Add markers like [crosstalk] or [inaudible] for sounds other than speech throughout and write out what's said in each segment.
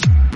Peace.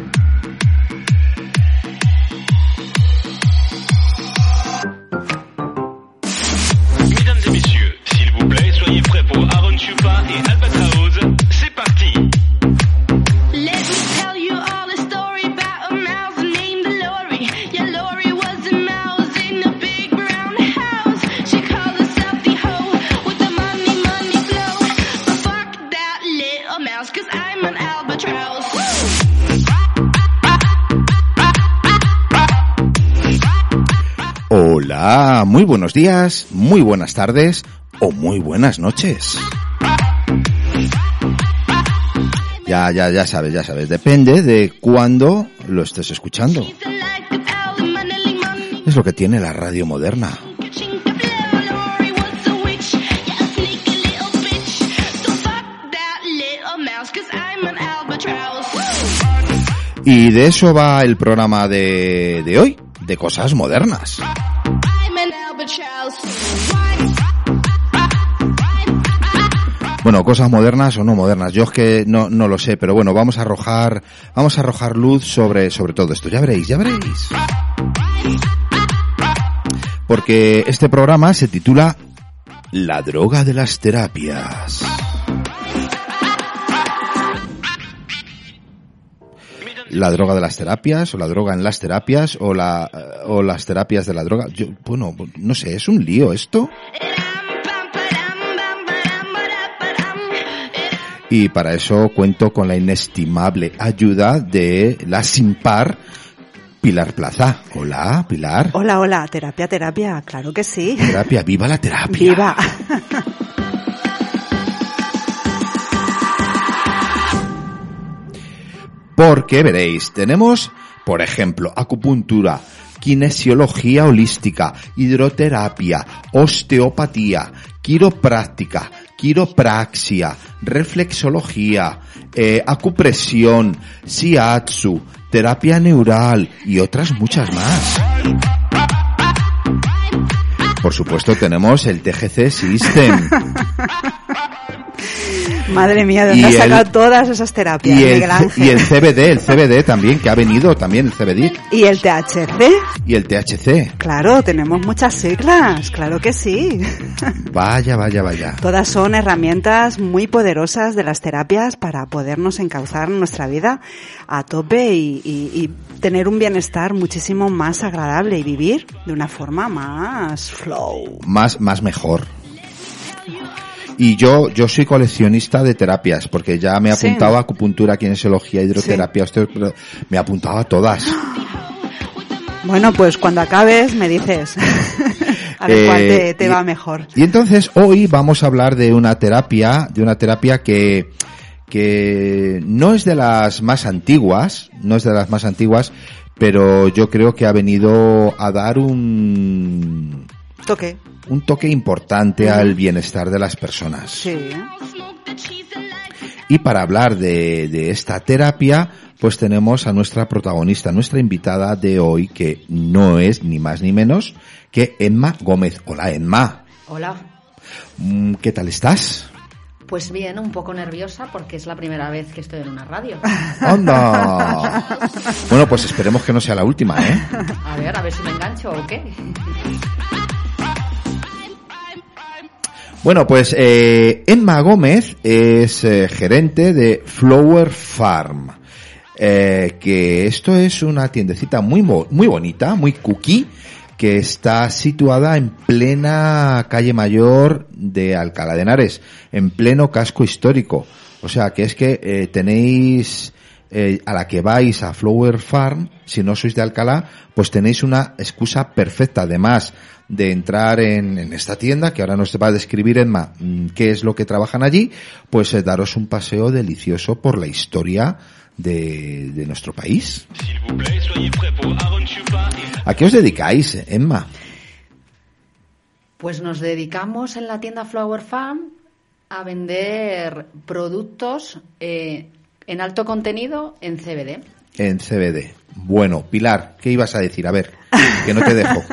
Muy buenos días, muy buenas tardes o muy buenas noches. Ya, ya, ya sabes, ya sabes, depende de cuándo lo estés escuchando. Es lo que tiene la radio moderna. Y de eso va el programa de, de hoy, de cosas modernas. Bueno, cosas modernas o no modernas, yo es que no, no lo sé, pero bueno, vamos a arrojar, vamos a arrojar luz sobre, sobre todo esto. Ya veréis, ya veréis. Porque este programa se titula La droga de las terapias. la droga de las terapias o la droga en las terapias o la o las terapias de la droga. Yo, bueno, no sé, es un lío esto. Y para eso cuento con la inestimable ayuda de la sin par Pilar Plaza. Hola, Pilar. Hola, hola, terapia, terapia, claro que sí. Terapia, viva la terapia. Viva. [laughs] Porque veréis, tenemos, por ejemplo, acupuntura, kinesiología holística, hidroterapia, osteopatía, quiropráctica, quiropraxia, reflexología, eh, acupresión, siatsu, terapia neural y otras muchas más. Por supuesto tenemos el TGC System. [laughs] [laughs] Madre mía, ¿de dónde has sacado todas esas terapias, y el, Y el CBD, el CBD también, que ha venido también el CBD. ¿Y el THC? Y el THC. Claro, tenemos muchas siglas, claro que sí. [laughs] Vaya, vaya, vaya. Todas son herramientas muy poderosas de las terapias para podernos encauzar nuestra vida a tope y, y tener un bienestar muchísimo más agradable y vivir de una forma más flow. Más, más mejor. Y yo, yo soy coleccionista de terapias, porque ya me apuntaba a acupuntura, kinesiología, hidroterapia, me apuntaba a todas. Bueno, pues cuando acabes me dices [laughs] a ver cuál te, te va mejor. Y entonces hoy vamos a hablar de una terapia, de una terapia que, que no es de las más antiguas, no es de las más antiguas, pero yo creo que ha venido a dar un toque un toque importante al bienestar de las personas. Sí. Y para hablar de, de esta terapia, pues tenemos a nuestra protagonista, nuestra invitada de hoy, que no es ni más ni menos que Emma Gómez. Hola, Emma. Hola. Mm, ¿Qué tal estás? Pues bien, un poco nerviosa porque es la primera vez que estoy en una radio. [laughs] ¡Anda! bueno, pues esperemos que no sea la última, ¿eh? A ver, a ver si me engancho o qué. Bueno, pues eh, Emma Gómez es eh, gerente de Flower Farm. Eh, que esto es una tiendecita muy, muy bonita, muy cookie, que está situada en plena calle mayor de Alcalá de Henares, en pleno casco histórico. O sea, que es que eh, tenéis eh, a la que vais a Flower Farm, si no sois de Alcalá, pues tenéis una excusa perfecta. Además de entrar en, esta tienda, que ahora nos va a describir Emma mm, qué es lo que trabajan allí, pues eh, daros un paseo delicioso por la historia de, de nuestro país. ¿A qué os dedicáis, Emma? Pues nos dedicamos en la tienda Flower Farm a vender productos eh, en alto contenido en CBD. En CBD. Bueno, Pilar, ¿qué ibas a decir? A ver, que no te dejo. [laughs]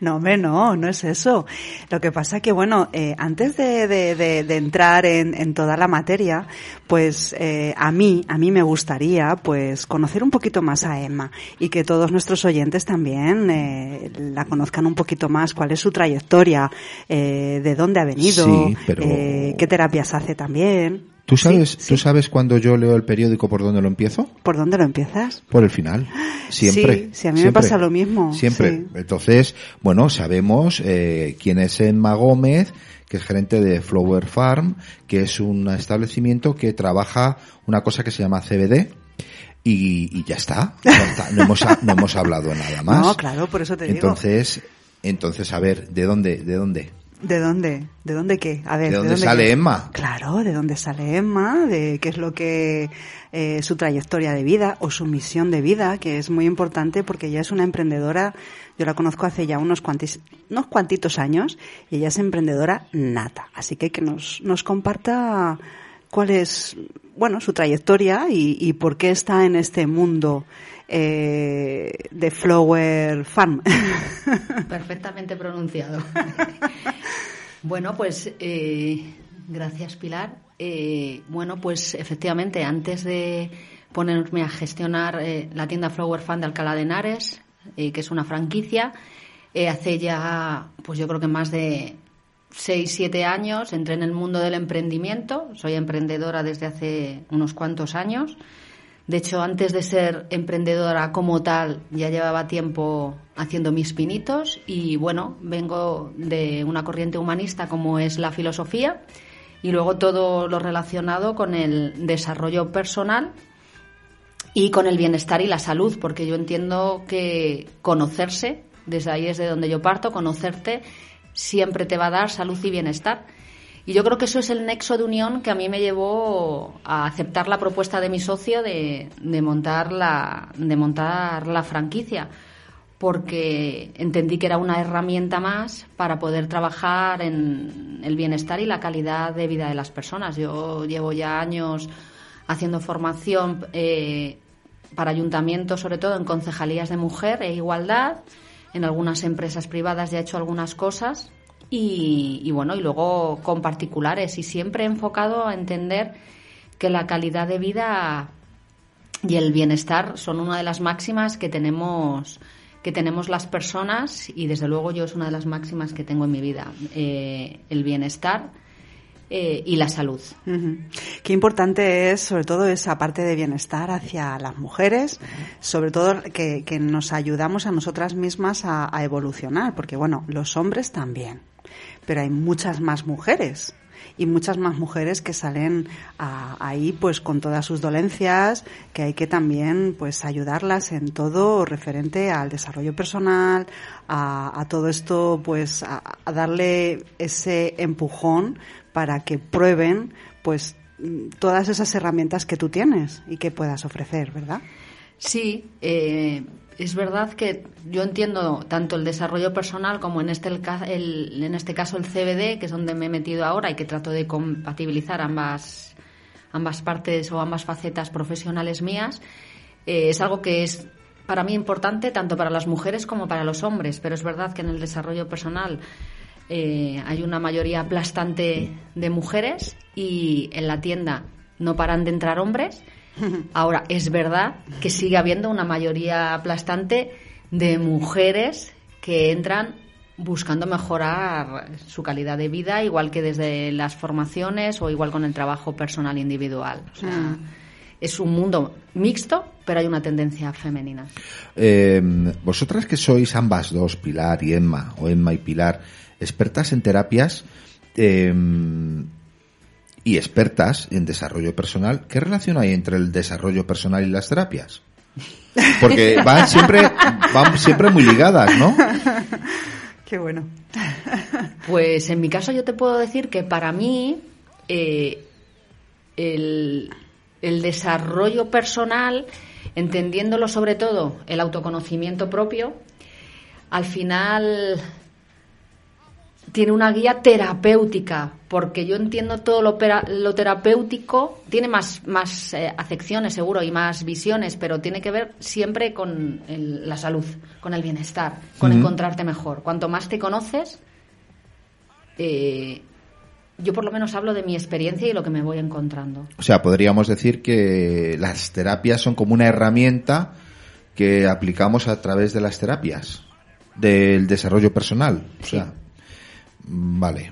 No, hombre, no, no es eso. Lo que pasa que, bueno, eh, antes de, de, de, entrar en, en, toda la materia, pues eh, a mí, a mí me gustaría, pues, conocer un poquito más a Emma y que todos nuestros oyentes también eh, la conozcan un poquito más, cuál es su trayectoria, eh, de dónde ha venido, sí, pero... eh, qué terapias hace también. ¿Tú sabes, Sí, ¿Tú sabes cuando yo leo el periódico por dónde lo empiezo? ¿Por dónde lo empiezas? Por el final. Siempre. Sí, sí, a mí me pasa lo mismo, Siempre. Entonces, bueno, sabemos eh, quién es Emma Gómez, que es gerente de Flower Farm, que es un establecimiento que trabaja una cosa que se llama CBD. Y, y ya está. No, está- no hemos, no hemos hablado nada [laughs] más. No, claro, por eso te digo. Entonces, entonces, a ver, ¿de dónde? ¿De dónde? ¿De dónde? ¿De dónde qué? A ver, ¿De dónde sale qué? Emma? Claro, de dónde sale Emma, de qué es lo que eh, su trayectoria de vida o su misión de vida, que es muy importante porque ella es una emprendedora. Yo la conozco hace ya unos cuantis, unos cuantitos años y ella es emprendedora nata. Así que que nos nos comparta cuál es, bueno, su trayectoria y, y por qué está en este mundo eh, de Flower Farm. [laughs] Perfectamente pronunciado. [laughs] bueno, pues eh, gracias Pilar. Eh, bueno, pues efectivamente, antes de ponerme a gestionar eh, la tienda Flower Fan de Alcalá de Henares, eh, que es una franquicia, eh, hace ya, pues yo creo que más de 6, 7 años entré en el mundo del emprendimiento. Soy emprendedora desde hace unos cuantos años. De hecho, antes de ser emprendedora como tal, ya llevaba tiempo haciendo mis pinitos y bueno, vengo de una corriente humanista como es la filosofía y luego todo lo relacionado con el desarrollo personal y con el bienestar y la salud, porque yo entiendo que conocerse, desde ahí es de donde yo parto, conocerte siempre te va a dar salud y bienestar. Y yo creo que eso es el nexo de unión que a mí me llevó a aceptar la propuesta de mi socio de, montar, la, de montar la franquicia, porque entendí que era una herramienta más para poder trabajar en el bienestar y la calidad de vida de las personas. Yo llevo ya años haciendo formación eh, para ayuntamientos, sobre todo en concejalías de mujer e igualdad. En algunas empresas privadas ya he hecho algunas cosas y, bueno, y luego con particulares y siempre enfocado a entender que la calidad de vida y el bienestar son una de las máximas que tenemos que tenemos las personas y desde luego yo es una de las máximas que tengo en mi vida eh, el bienestar eh, y la salud Ujú. Qué importante es, sobre todo, esa parte de bienestar hacia las mujeres, sobre todo que, nos ayudamos a nosotras mismas a evolucionar, porque bueno, los hombres también, pero hay muchas más mujeres. Y muchas más mujeres que salen a- ahí pues con todas sus dolencias que hay que también pues ayudarlas en todo referente al desarrollo personal a, a todo esto pues a, a darle ese empujón para que prueben pues todas esas herramientas que tú tienes y que puedas ofrecer verdad Sí, eh, es verdad que yo entiendo tanto el desarrollo personal como en este, el en este caso el CBD, que es donde me he metido ahora y que trato de compatibilizar ambas, ambas partes o ambas facetas profesionales mías. Eh, es algo que es para mí importante tanto para las mujeres como para los hombres, pero es verdad que en el desarrollo personal eh, hay una mayoría aplastante de mujeres y en la tienda no paran de entrar hombres. Ahora, es verdad que sigue habiendo una mayoría aplastante de mujeres que entran buscando mejorar su calidad de vida, igual que desde las formaciones o igual con el trabajo personal individual. O sea, Mm. es un mundo mixto, pero hay una tendencia femenina. Eh, vosotras que sois ambas dos, Pilar y Emma, o Emma y Pilar, expertas en terapias eh, y expertas en desarrollo personal, ¿qué relación hay entre el desarrollo personal y las terapias? Porque [laughs] van siempre, van siempre muy ligadas, ¿no? [laughs] qué bueno [laughs] Pues en mi caso yo te puedo decir que para mí eh, el, el desarrollo personal, entendiéndolo sobre todo el autoconocimiento propio, al final tiene una guía terapéutica, porque yo entiendo todo lo, lo terapéutico, tiene más, más eh, acepciones seguro y más visiones, pero tiene que ver siempre con la salud, con el bienestar, con encontrarte mejor. Cuanto más te conoces, eh, yo por lo menos hablo de mi experiencia y lo que me voy encontrando. O sea, podríamos decir que las terapias son como una herramienta que aplicamos a través de las terapias del desarrollo personal. O sea, Vale.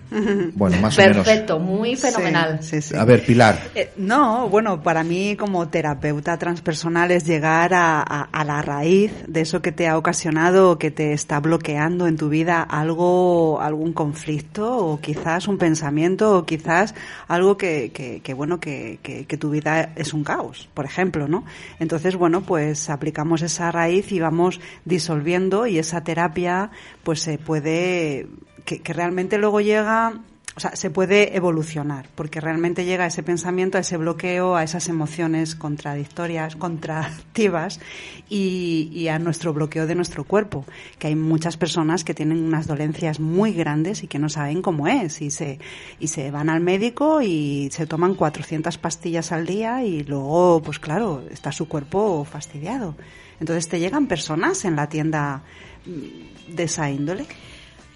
Bueno, más Perfecto, o menos. Perfecto, muy fenomenal. A ver, Pilar. Eh, no, bueno, para mí como terapeuta transpersonal es llegar a, a, la raíz de eso que te ha ocasionado o que te está bloqueando en tu vida algo, algún conflicto o quizás un pensamiento o quizás algo que, que, que bueno, que, que, que tu vida es un caos, por ejemplo, ¿no? Entonces, bueno, pues aplicamos esa raíz y vamos disolviendo y esa terapia pues se puede que, realmente luego llega o sea, se puede evolucionar, porque realmente llega a ese pensamiento, a ese bloqueo, a esas emociones contradictorias, contractivas y, y, a nuestro bloqueo de nuestro cuerpo. Que hay muchas personas que tienen unas dolencias muy grandes y que no saben cómo es y se, y se van al médico y se toman 400 pastillas al día y luego, pues claro, está su cuerpo fastidiado. Entonces te llegan personas en la tienda de esa índole.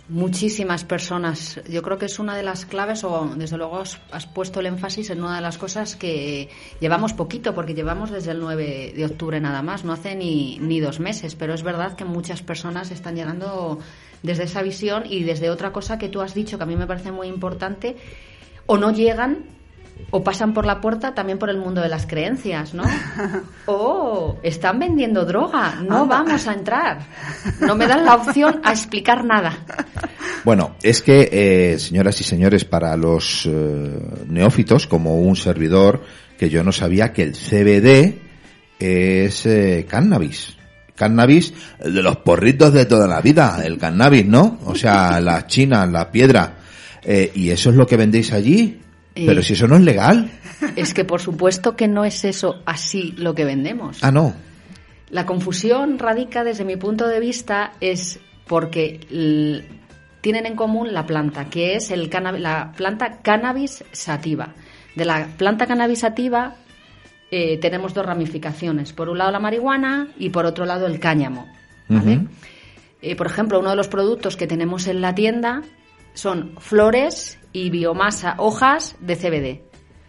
Muchísimas personas. Yo creo que es una de las claves, o desde luego has, puesto el énfasis en una de las cosas que llevamos poquito, porque llevamos desde el 9 de octubre nada más, no hace ni, ni dos meses, pero es verdad que muchas personas están llegando desde esa visión y desde otra cosa que tú has dicho que a mí me parece muy importante, o no llegan o pasan por la puerta también por el mundo de las creencias, ¿no? [laughs] O están vendiendo droga, no vamos a entrar. No me dan la opción a explicar nada. Bueno, es que, eh, señoras y señores, para los eh, neófitos, como un servidor, que yo no sabía que el CBD es eh, cannabis. Cannabis de los porritos de toda la vida, el cannabis, ¿no? O sea, la china, la piedra. ¿Y eso es lo que vendéis allí? Pero si eso no es legal. Es que por supuesto que no es eso así lo que vendemos. Ah, no. La confusión radica desde mi punto de vista es porque tienen en común la planta, que es el la planta cannabis sativa. De la planta cannabis sativa eh, tenemos dos ramificaciones. Por un lado la marihuana y por otro lado el cáñamo. Eh, por ejemplo, uno de los productos que tenemos en la tienda son flores y biomasa, hojas de CBD.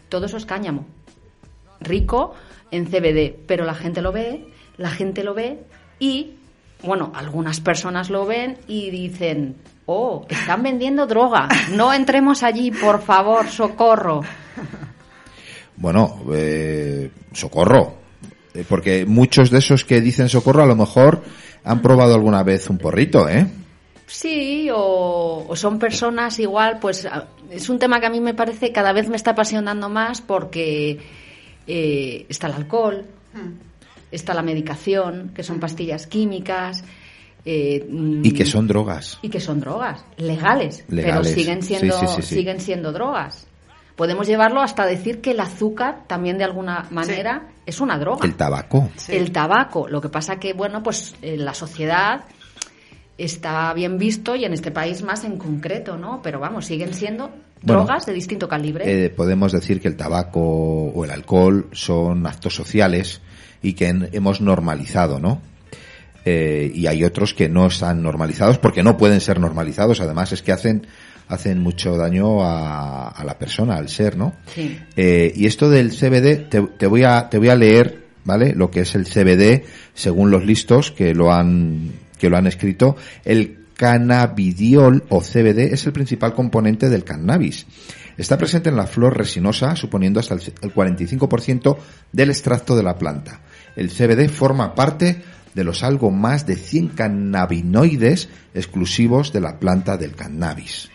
Todo eso es cáñamo. Rico en CBD, pero la gente lo ve, la gente lo ve y, bueno, algunas personas lo ven y dicen, oh, están vendiendo droga, no entremos allí, por favor, socorro. Bueno, eh, socorro, eh, porque muchos de esos que dicen socorro a lo mejor han probado alguna vez un porrito, ¿eh? Sí, o, son personas igual, pues es un tema que a mí me parece cada vez me está apasionando más porque eh, está el alcohol, hmm. está la medicación, que son pastillas químicas. Eh, y que son drogas. Y que son drogas, legales, pero siguen siendo, siguen siendo drogas. Podemos llevarlo hasta decir que el azúcar también de alguna manera es una droga. El tabaco. El tabaco. Lo que pasa que, bueno, pues en la sociedad está bien visto y en este país más en concreto, ¿no? Pero vamos, siguen siendo drogas de distinto calibre. Eh, podemos decir que el tabaco o el alcohol son actos sociales y que hemos normalizado, ¿no? Eh, y hay otros que no están normalizados porque no pueden ser normalizados. Además es que hacen hacen mucho daño a, a la persona, al ser, ¿no? Sí. Eh, y esto del CBD, te, te, voy a te voy a leer, ¿vale? Lo que es el CBD según los listos que lo han que lo han escrito, el cannabidiol o CBD es el principal componente del cannabis. Está presente en la flor resinosa, suponiendo hasta el 45% del extracto de la planta. El CBD forma parte de los algo más de 100 cannabinoides exclusivos de la planta del cannabis.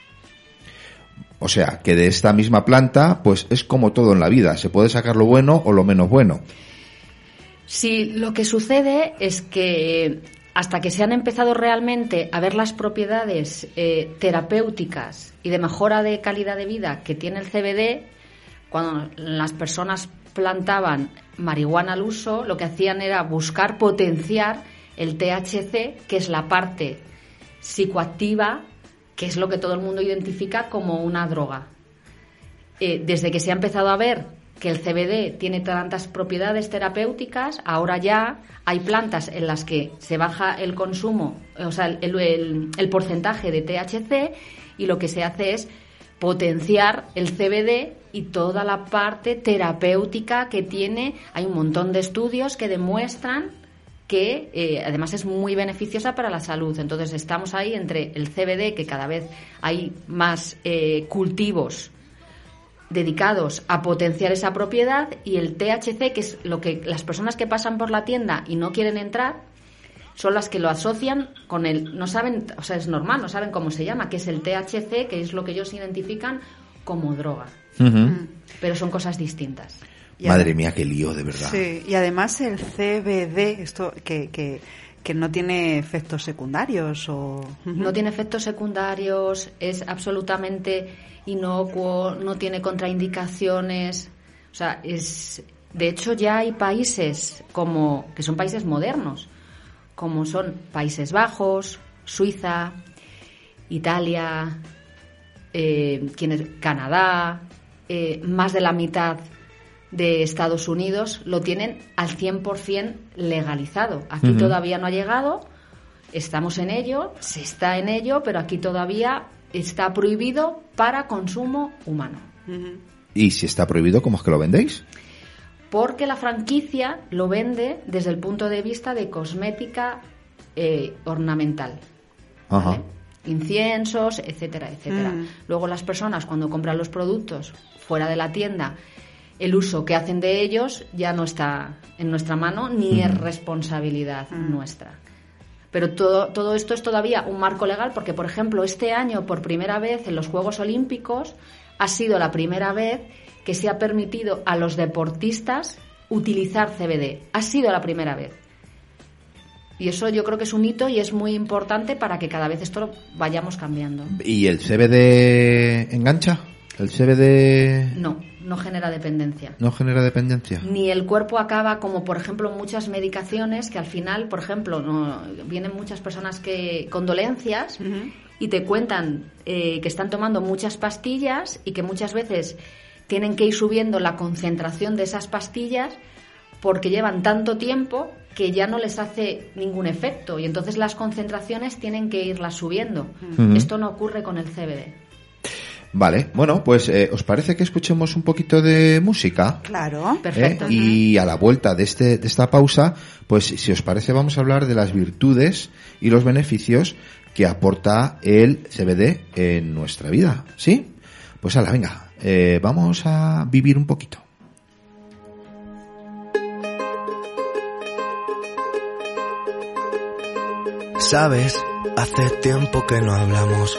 O sea, que de esta misma planta, pues es como todo en la vida, se puede sacar lo bueno o lo menos bueno. Sí, lo que sucede es que hasta que se han empezado realmente a ver las propiedades eh, terapéuticas y de mejora de calidad de vida que tiene el CBD, cuando las personas plantaban marihuana al uso, lo que hacían era buscar potenciar el THC, que es la parte psicoactiva que es lo que todo el mundo identifica como una droga. Eh, desde que se ha empezado a ver que el CBD tiene tantas propiedades terapéuticas, ahora ya hay plantas en las que se baja el consumo, o sea, el, porcentaje de THC y lo que se hace es potenciar el CBD y toda la parte terapéutica que tiene. Hay un montón de estudios que demuestran que eh, además es muy beneficiosa para la salud. Entonces estamos ahí entre el CBD, que cada vez hay más eh, cultivos dedicados a potenciar esa propiedad, y el THC, que es lo que las personas que pasan por la tienda y no quieren entrar, son las que lo asocian con el, no saben, o sea, es normal, no saben cómo se llama, que es el THC, que es lo que ellos identifican como droga. Pero son cosas distintas. Madre mía, qué lío, de verdad. Sí, y además el CBD, esto que, que, que no tiene efectos secundarios o... No tiene efectos secundarios, es absolutamente inocuo, no tiene contraindicaciones. O sea, es... De hecho, ya hay países como que son países modernos, como son Países Bajos, Suiza, Italia, eh, Canadá, eh, más de la mitad de Estados Unidos lo tienen al 100% legalizado. Aquí todavía no ha llegado, estamos en ello, se está en ello, pero aquí todavía está prohibido para consumo humano. ¿Y si está prohibido, cómo es que lo vendéis? porque la franquicia lo vende desde el punto de vista de cosmética eh, ornamental. Inciensos, etcétera, etcétera. Mm. Luego las personas cuando compran los productos fuera de la tienda, el uso que hacen de ellos ya no está en nuestra mano ni es responsabilidad mm. nuestra. Pero todo, todo esto es todavía un marco legal porque, por ejemplo, este año, por primera vez en los Juegos Olímpicos, ha sido la primera vez que se ha permitido a los deportistas utilizar CBD. Ha sido la primera vez. Y eso yo creo que es un hito y es muy importante para que cada vez esto lo vayamos cambiando. ¿Y el CBD engancha? ¿El CBD...? No, no genera dependencia. ¿No genera dependencia? Ni el cuerpo acaba como, por ejemplo, muchas medicaciones que al final, por ejemplo, no, vienen muchas personas que con dolencias y te cuentan eh, que están tomando muchas pastillas y que muchas veces tienen que ir subiendo la concentración de esas pastillas porque llevan tanto tiempo que ya no les hace ningún efecto y entonces las concentraciones tienen que irlas subiendo. Esto no ocurre con el CBD. Vale, bueno, pues eh, ¿os parece que escuchemos un poquito de música? Claro, perfecto. Eh, y a la vuelta de, este, de esta pausa, pues si os parece vamos a hablar de las virtudes y los beneficios que aporta el CBD en nuestra vida, ¿sí? Pues la venga, eh, vamos a vivir un poquito. Sabes, hace tiempo que no hablamos.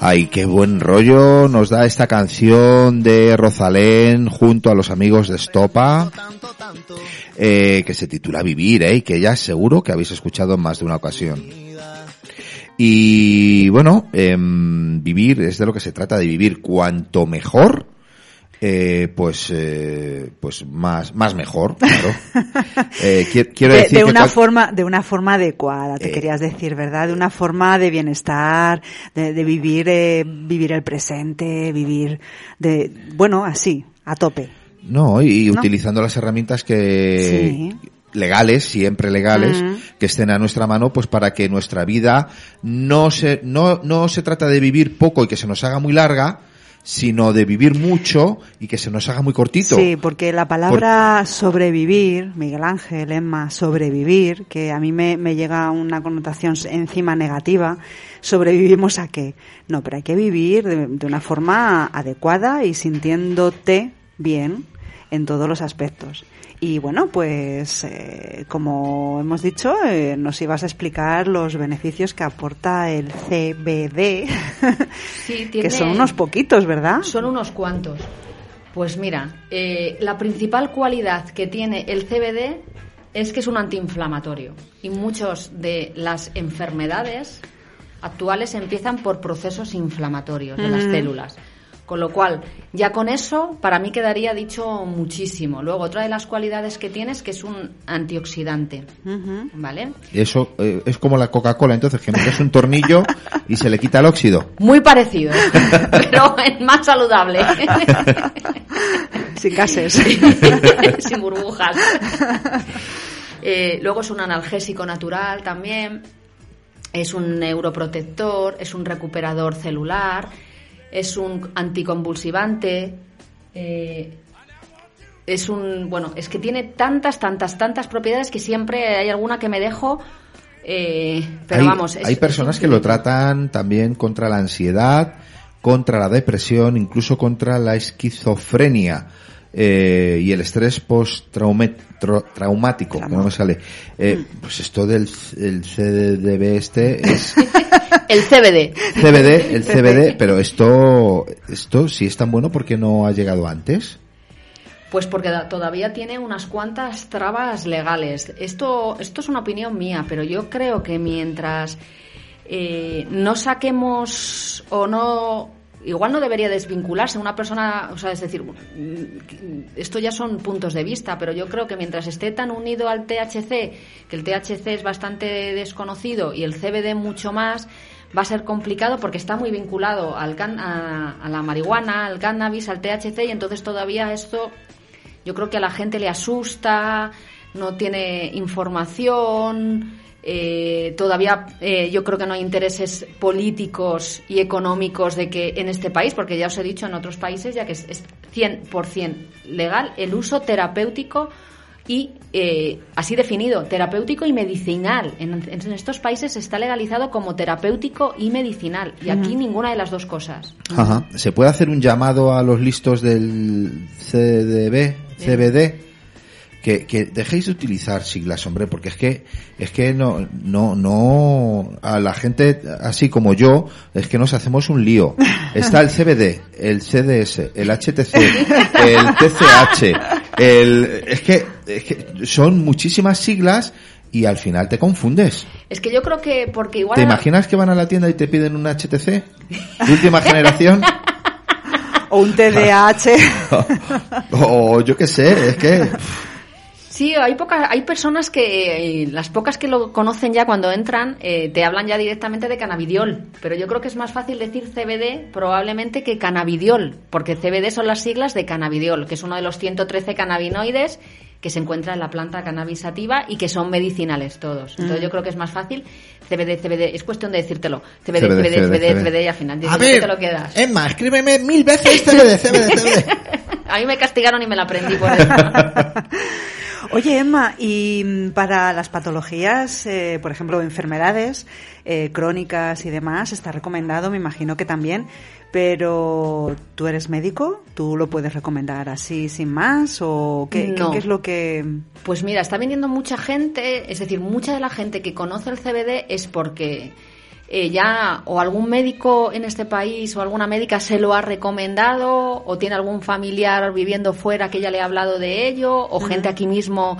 Ay, qué buen rollo nos da esta canción de Rosalén junto a los amigos de Estopa, eh, que se titula Vivir, eh, que ya seguro que habéis escuchado en más de una ocasión. Y bueno, em, vivir es de lo que se trata de vivir. Cuanto mejor, eh, pues, eh, pues más, más mejor, [laughs] claro. Eh, qui- quiero de, decir de una forma de una forma adecuada te Eh. querías decir verdad de una forma de bienestar de, de vivir eh, vivir el presente vivir de bueno así a tope No, y ¿No? utilizando las herramientas que Sí. legales, siempre legales, que estén a nuestra mano, pues para que nuestra vida no se no no se trata de vivir poco y que se nos haga muy larga, sino de vivir mucho y que se nos haga muy cortito. Sí, porque la palabra sobrevivir, Miguel Ángel, Emma, sobrevivir, que a mí me, me llega una connotación encima negativa, sobrevivimos a qué? No, pero hay que vivir de, de una forma adecuada y sintiéndote bien en todos los aspectos. Y bueno, pues eh, como hemos dicho, eh, nos ibas a explicar los beneficios que aporta el CBD, [laughs] Sí, que son unos poquitos, ¿verdad? Son unos cuantos. Pues mira, eh, la principal cualidad que tiene el CBD es que es un antiinflamatorio y muchas de las enfermedades actuales empiezan por procesos inflamatorios de las Mm. células. Con lo cual, ya con eso, para mí quedaría dicho muchísimo. Luego, otra de las cualidades que tiene es que es un antioxidante. ¿vale? Eso eh, es como la Coca-Cola, entonces que metes un tornillo y se le quita el óxido. Muy parecido, [laughs] pero es más saludable. Sin gases. sin burbujas. Eh, luego es un analgésico natural también, es un neuroprotector, es un recuperador celular, es un anticonvulsivante, eh, es un, bueno, es que tiene tantas, tantas, tantas propiedades que siempre hay alguna que me dejo, eh, pero hay, vamos. es- hay personas que lo tratan también contra la ansiedad, contra la depresión, incluso contra la esquizofrenia eh, y el estrés post-traumático, que no me sale. Eh, pues esto del el CDB este es [laughs] El CBD. CBD, el [laughs] CBD, pero esto, esto si es tan bueno, ¿por qué no ha llegado antes? Pues porque da- todavía tiene unas cuantas trabas legales. Esto, esto es una opinión mía, pero yo creo que mientras eh, no saquemos o no. Igual no debería desvincularse una persona, o sea, es decir, esto ya son puntos de vista, pero yo creo que mientras esté tan unido al THC, que el THC es bastante desconocido y el CBD mucho más, va a ser complicado porque está muy vinculado al can- a, a la marihuana, al cannabis, al THC y entonces todavía esto yo creo que a la gente le asusta, no tiene información, eh, todavía eh, yo creo que no hay intereses políticos y económicos de que en este país, porque ya os he dicho en otros países ya que es, es 100% legal el uso terapéutico y eh, así definido, terapéutico y medicinal. En, en estos países está legalizado como terapéutico y medicinal y aquí ninguna de las dos cosas. Ajá. ¿Se puede hacer un llamado a los listos del CDB, CBD? Que, que dejéis de utilizar siglas, hombre, porque es que, es que no, no, no, a la gente así como yo, es que nos hacemos un lío. Está el CBD, el CDS, el HTC, el TCH, el, es que, es que son muchísimas siglas y al final te confundes. Es que yo creo que porque igual... ¿Te imaginas que van a la tienda y te piden un HTC de última generación? O un TDAH. [laughs] o yo qué sé, es que... Sí, hay pocas, hay personas que, eh, las pocas que lo conocen ya cuando entran, eh, te hablan ya directamente de cannabidiol. Pero yo creo que es más fácil decir CBD probablemente que cannabidiol, porque CBD son las siglas de cannabidiol, que es uno de los 113 cannabinoides que se encuentra en la planta cannabis sativa y que son medicinales todos. Entonces Mm. yo creo que es más fácil CBD, CBD, es cuestión de decírtelo. CBD, CBD, CBD, CBD, y al final dices, A ¿qué ver, te lo quedas? Emma, escríbeme mil veces CBD, CBD, CBD. A mí me castigaron y me la aprendí por eso. Oye, Emma, y mm, para las patologías, eh, por ejemplo, enfermedades eh, crónicas y demás, está recomendado, me imagino que también, pero ¿tú eres médico? ¿Tú lo puedes recomendar así sin más? ¿O qué, qué- qué es lo que...? Pues mira, está viniendo mucha gente, es decir, mucha de la gente que conoce el CBD es porque eh, ya o algún médico en este país o alguna médica se lo ha recomendado o tiene algún familiar viviendo fuera que ya le ha hablado de ello o gente aquí mismo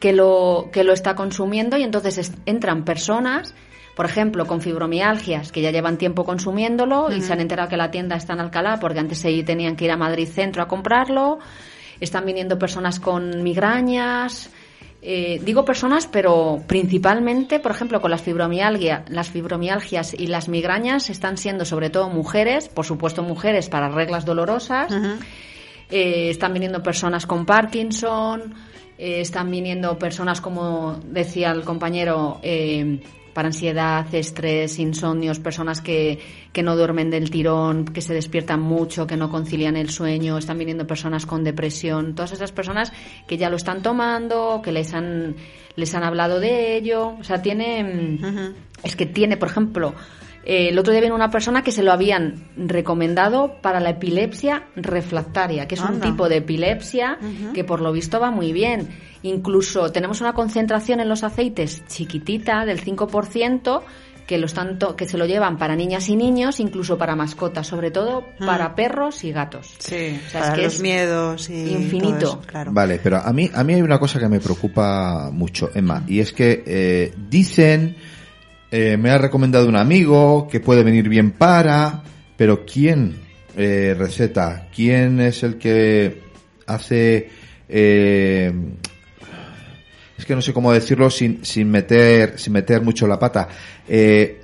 que lo, que lo está consumiendo y entonces es- entran personas por ejemplo, con fibromialgias, que ya llevan tiempo consumiéndolo y se han enterado que la tienda está en Alcalá porque antes ahí tenían que ir a Madrid Centro a comprarlo. Están viniendo personas con migrañas. Eh, digo personas, pero principalmente, por ejemplo, con las fibromialgia, las fibromialgias y las migrañas están siendo sobre todo mujeres, por supuesto mujeres para reglas dolorosas. Eh, están viniendo personas con Parkinson, eh, están viniendo personas, como decía el compañero, eh, para ansiedad, estrés, insomnios, personas que, que no duermen del tirón, que se despiertan mucho, que no concilian el sueño, están viniendo personas con depresión, todas esas personas que ya lo están tomando, que les han, les han hablado de ello, o sea, tiene, es que tiene, por ejemplo, eh, el otro día vino una persona que se lo habían recomendado para la epilepsia refractaria, que es un tipo de epilepsia que por lo visto va muy bien. Incluso tenemos una concentración en los aceites chiquitita del 5% que los tanto que se lo llevan para niñas y niños, incluso para mascotas, sobre todo para perros y gatos. Sí, O sea, para es que los es miedos y infinito. todo eso, claro. Vale, pero a mí, a mí hay una cosa que me preocupa mucho, Emma, y es que eh, dicen, eh, me ha recomendado un amigo que puede venir bien para, pero ¿quién eh, receta? ¿Quién es el que hace... eh, es que no sé cómo decirlo sin, sin meter sin meter mucho la pata. Eh,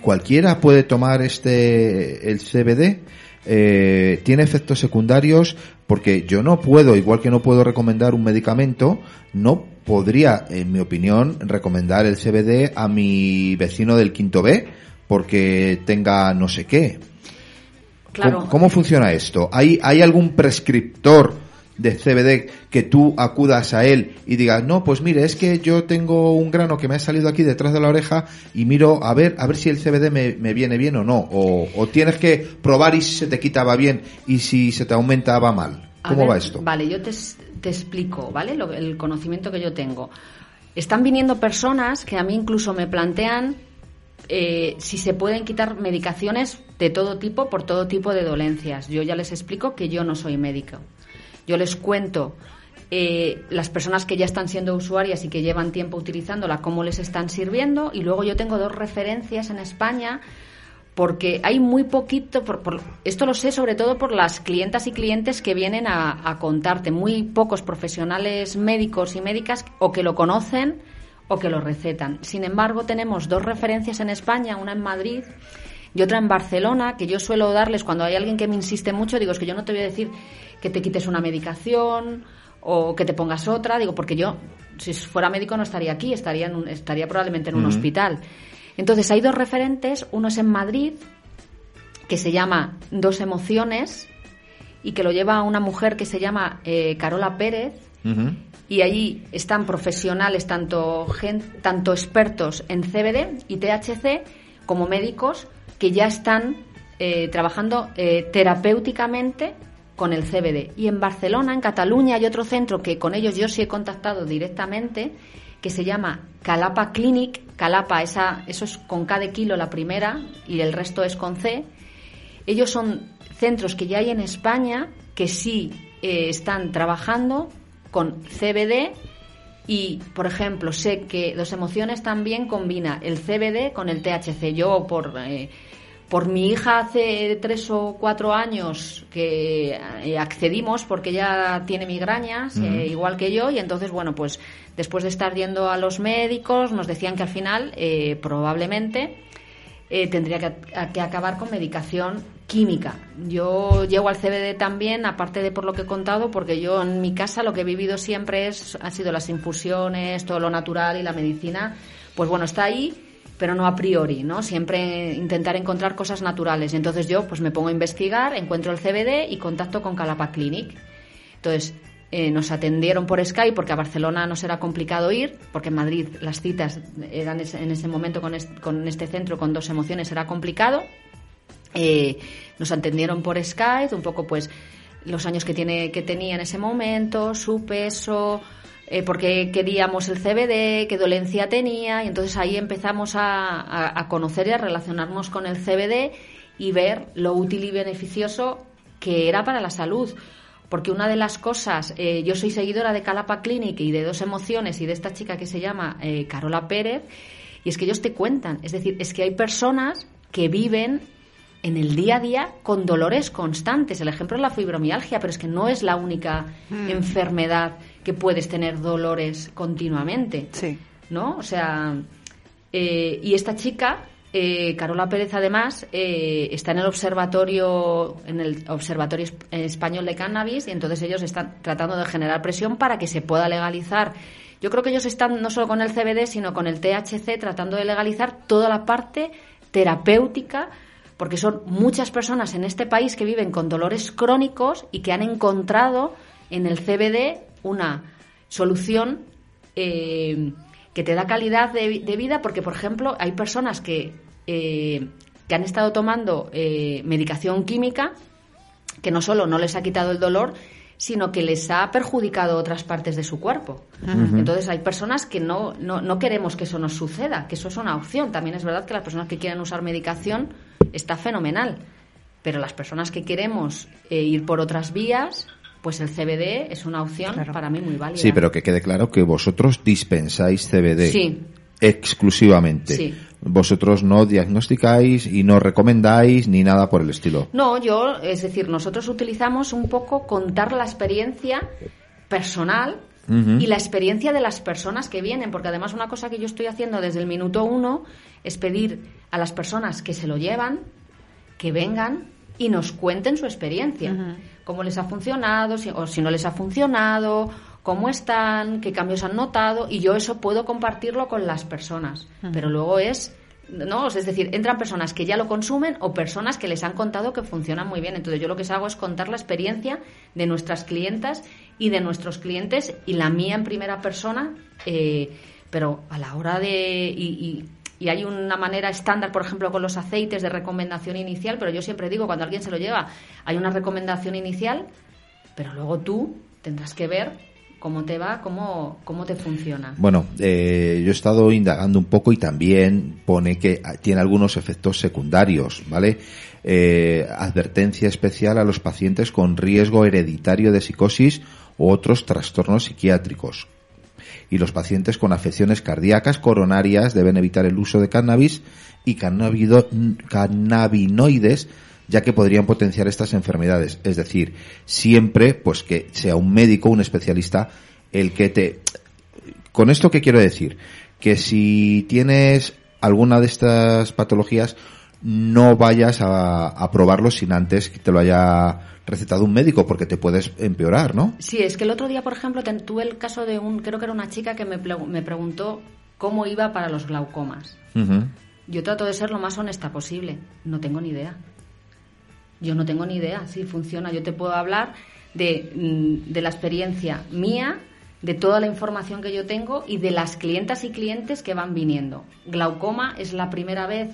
cualquiera puede tomar este el CBD. Tiene efectos secundarios porque yo no puedo, igual que no puedo recomendar un medicamento, no podría, en mi opinión, recomendar el CBD a mi vecino del quinto B porque tenga no sé qué. Claro. ¿Cómo, cómo funciona esto? ¿Hay, ¿Hay algún prescriptor de CBD que tú acudas a él y digas, no, pues mire, es que yo tengo un grano que me ha salido aquí detrás de la oreja y miro a ver, a ver si el CBD me, me viene bien o no? O, o tienes que probar y si se te quita va bien y si se te aumenta va mal. ¿Cómo ver, va esto? Vale, yo te, te explico, ¿vale? Lo- el conocimiento que yo tengo. Están viniendo personas que a mí incluso me plantean eh, si se pueden quitar medicaciones de todo tipo por todo tipo de dolencias. Yo ya les explico que yo no soy médico. Yo les cuento eh, las personas que ya están siendo usuarias y que llevan tiempo utilizándola, cómo les están sirviendo. Y luego yo tengo dos referencias en España porque hay muy poquito, por, por- esto lo sé sobre todo por las clientas y clientes que vienen a, a contarte, muy pocos profesionales médicos y médicas o que lo conocen o que lo recetan. Sin embargo, tenemos dos referencias en España, una en Madrid y otra en Barcelona, que yo suelo darles cuando hay alguien que me insiste mucho, digo, es que yo no te voy a decir que te quites una medicación o que te pongas otra, digo, porque yo, si fuera médico no estaría aquí, estaría, en un- estaría probablemente en un hospital. Entonces, hay dos referentes, uno es en Madrid, que se llama Dos Emociones, y que lo lleva una mujer que se llama eh, Carola Pérez, y allí están profesionales, tanto, tanto expertos en CBD y THC, como médicos que ya están eh, trabajando eh, terapéuticamente con el CBD. Y en Barcelona, en Cataluña, hay otro centro que con ellos yo sí he contactado directamente, que se llama Calapa Clinic. Calapa, esa, eso es con K de kilo la primera y el resto es con C. Ellos son centros que ya hay en España que sí eh, están trabajando con CBD y, por ejemplo, sé que Dos Emociones también combina el CBD con el THC. Yo, por, eh, Por mi hija hace tres o cuatro años que eh, accedimos porque ella tiene migrañas, eh, igual que yo, y entonces, bueno, pues después de estar yendo a los médicos, nos decían que al final, eh, probablemente, tendría que, que, acabar con medicación química. Yo llego al CBD también, aparte de por lo que he contado, porque yo en mi casa lo que he vivido siempre es, ha sido las infusiones, todo lo natural y la medicina. Pues bueno, está ahí pero no a priori, ¿no? Siempre intentar encontrar cosas naturales. Entonces yo pues me pongo a investigar, encuentro el CBD y contacto con Calapa Clinic. Entonces eh, nos atendieron por Skype porque a Barcelona nos era complicado ir, porque en Madrid las citas eran en ese momento con este, con este centro con dos emociones era complicado. Eh, nos atendieron por Skype, un poco pues los años que tiene que tenía en ese momento, su peso, eh, porque queríamos el CBD, qué dolencia tenía, y entonces ahí empezamos a, conocer y a relacionarnos con el CBD y ver lo útil y beneficioso que era para la salud. Porque una de las cosas, eh, yo soy seguidora de Calapa Clinic y de Dos Emociones y de esta chica que se llama eh, Carola Pérez, y es que ellos te cuentan, es decir, es que hay personas que viven en el día a día con dolores constantes. El ejemplo es la fibromialgia, pero es que no es la única mm. enfermedad que puedes tener dolores continuamente. Sí. ¿No? O sea, eh, y esta chica, eh, Carola Pérez, además, eh, está en el observatorio, en el Observatorio Español de Cannabis, y entonces ellos están tratando de generar presión para que se pueda legalizar. Yo creo que ellos están no solo con el CBD, sino con el THC, tratando de legalizar toda la parte terapéutica porque son muchas personas en este país que viven con dolores crónicos y que han encontrado en el CBD una solución eh, que te da calidad de, vida, porque, por ejemplo, hay personas que, eh, que han estado tomando eh, medicación química que no solo no les ha quitado el dolor, sino que les ha perjudicado otras partes de su cuerpo. Entonces hay personas que no, no, no, queremos que eso nos suceda, que eso es una opción. También es verdad que las personas que quieren usar medicación está fenomenal, pero las personas que queremos eh, ir por otras vías, pues el CBD es una opción para mí muy válida. Sí, pero que quede claro que vosotros dispensáis CBD. Sí. Exclusivamente. Sí. Vosotros no diagnosticáis y no recomendáis ni nada por el estilo. No, yo, es decir, nosotros utilizamos un poco contar la experiencia personal y la experiencia de las personas que vienen, porque además una cosa que yo estoy haciendo desde el minuto uno es pedir a las personas que se lo llevan que vengan y nos cuenten su experiencia, cómo les ha funcionado, o si no les ha funcionado, cómo están, qué cambios han notado, y yo eso puedo compartirlo con las personas. Pero luego es ¿no? Es decir, entran personas que ya lo consumen o personas que les han contado que funciona muy bien. Entonces yo lo que hago es contar la experiencia de nuestras clientas y de nuestros clientes y la mía en primera persona, eh, pero a la hora de... Y, y, hay una manera estándar, por ejemplo, con los aceites de recomendación inicial, pero yo siempre digo, cuando alguien se lo lleva, hay una recomendación inicial, pero luego tú tendrás que ver cómo te va, cómo, cómo te funciona. Bueno, eh, yo he estado indagando un poco y también pone que tiene algunos efectos secundarios, ¿vale? Eh, advertencia especial a los pacientes con riesgo hereditario de psicosis u otros trastornos psiquiátricos. Y los pacientes con afecciones cardíacas coronarias deben evitar el uso de cannabis y cannabinoides ya que podrían potenciar estas enfermedades. Es decir, siempre, pues que sea un médico, un especialista, el que te... Con esto, ¿qué quiero decir? Que si tienes alguna de estas patologías, no vayas a, probarlo sin antes que te lo haya recetado un médico porque te puedes empeorar, ¿no? Sí, es que el otro día, por ejemplo, tuve el caso de un, creo que era una chica que me, me preguntó cómo iba para los glaucomas. Yo trato de ser lo más honesta posible. No tengo ni idea. Yo no tengo ni idea si funciona. Yo te puedo hablar de, mm, de la experiencia mía, de toda la información que yo tengo y de las clientas y clientes que van viniendo. Glaucoma es la primera vez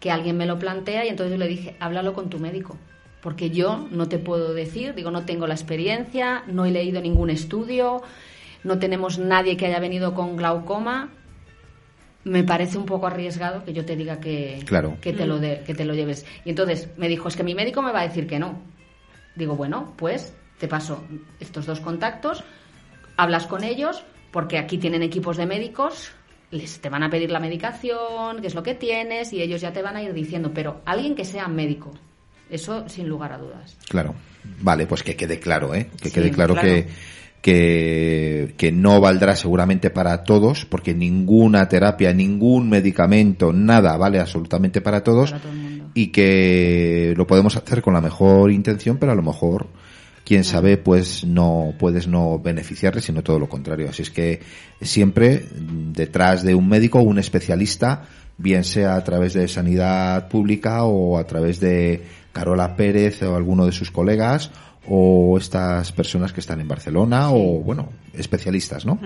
que alguien me lo plantea y entonces yo le dije, háblalo con tu médico, porque yo no te puedo decir, digo, no tengo la experiencia, no he leído ningún estudio, no tenemos nadie que haya venido con glaucoma, me parece un poco arriesgado que yo te diga que, que, te lo de, que te lo lleves. Y entonces me dijo, es que mi médico me va a decir que no. Digo, bueno, pues te paso estos dos contactos, hablas con ellos, porque aquí tienen equipos de médicos, les te van a pedir la medicación, qué es lo que tienes y ellos ya te van a ir diciendo, pero alguien que sea médico, eso sin lugar a dudas. Claro. Vale, pues que quede claro, ¿eh? Que Sí, quede claro, claro. que que, que no valdrá seguramente para todos, porque ninguna terapia, ningún medicamento, nada vale absolutamente para todos, Para todo y que lo podemos hacer con la mejor intención, pero a lo mejor, quién sabe, pues no puedes no beneficiarle, sino todo lo contrario. Así es que siempre mm, detrás de un médico, un especialista, bien sea a través de sanidad pública o a través de Carola Pérez o alguno de sus colegas o estas personas que están en Barcelona o bueno, especialistas, ¿no?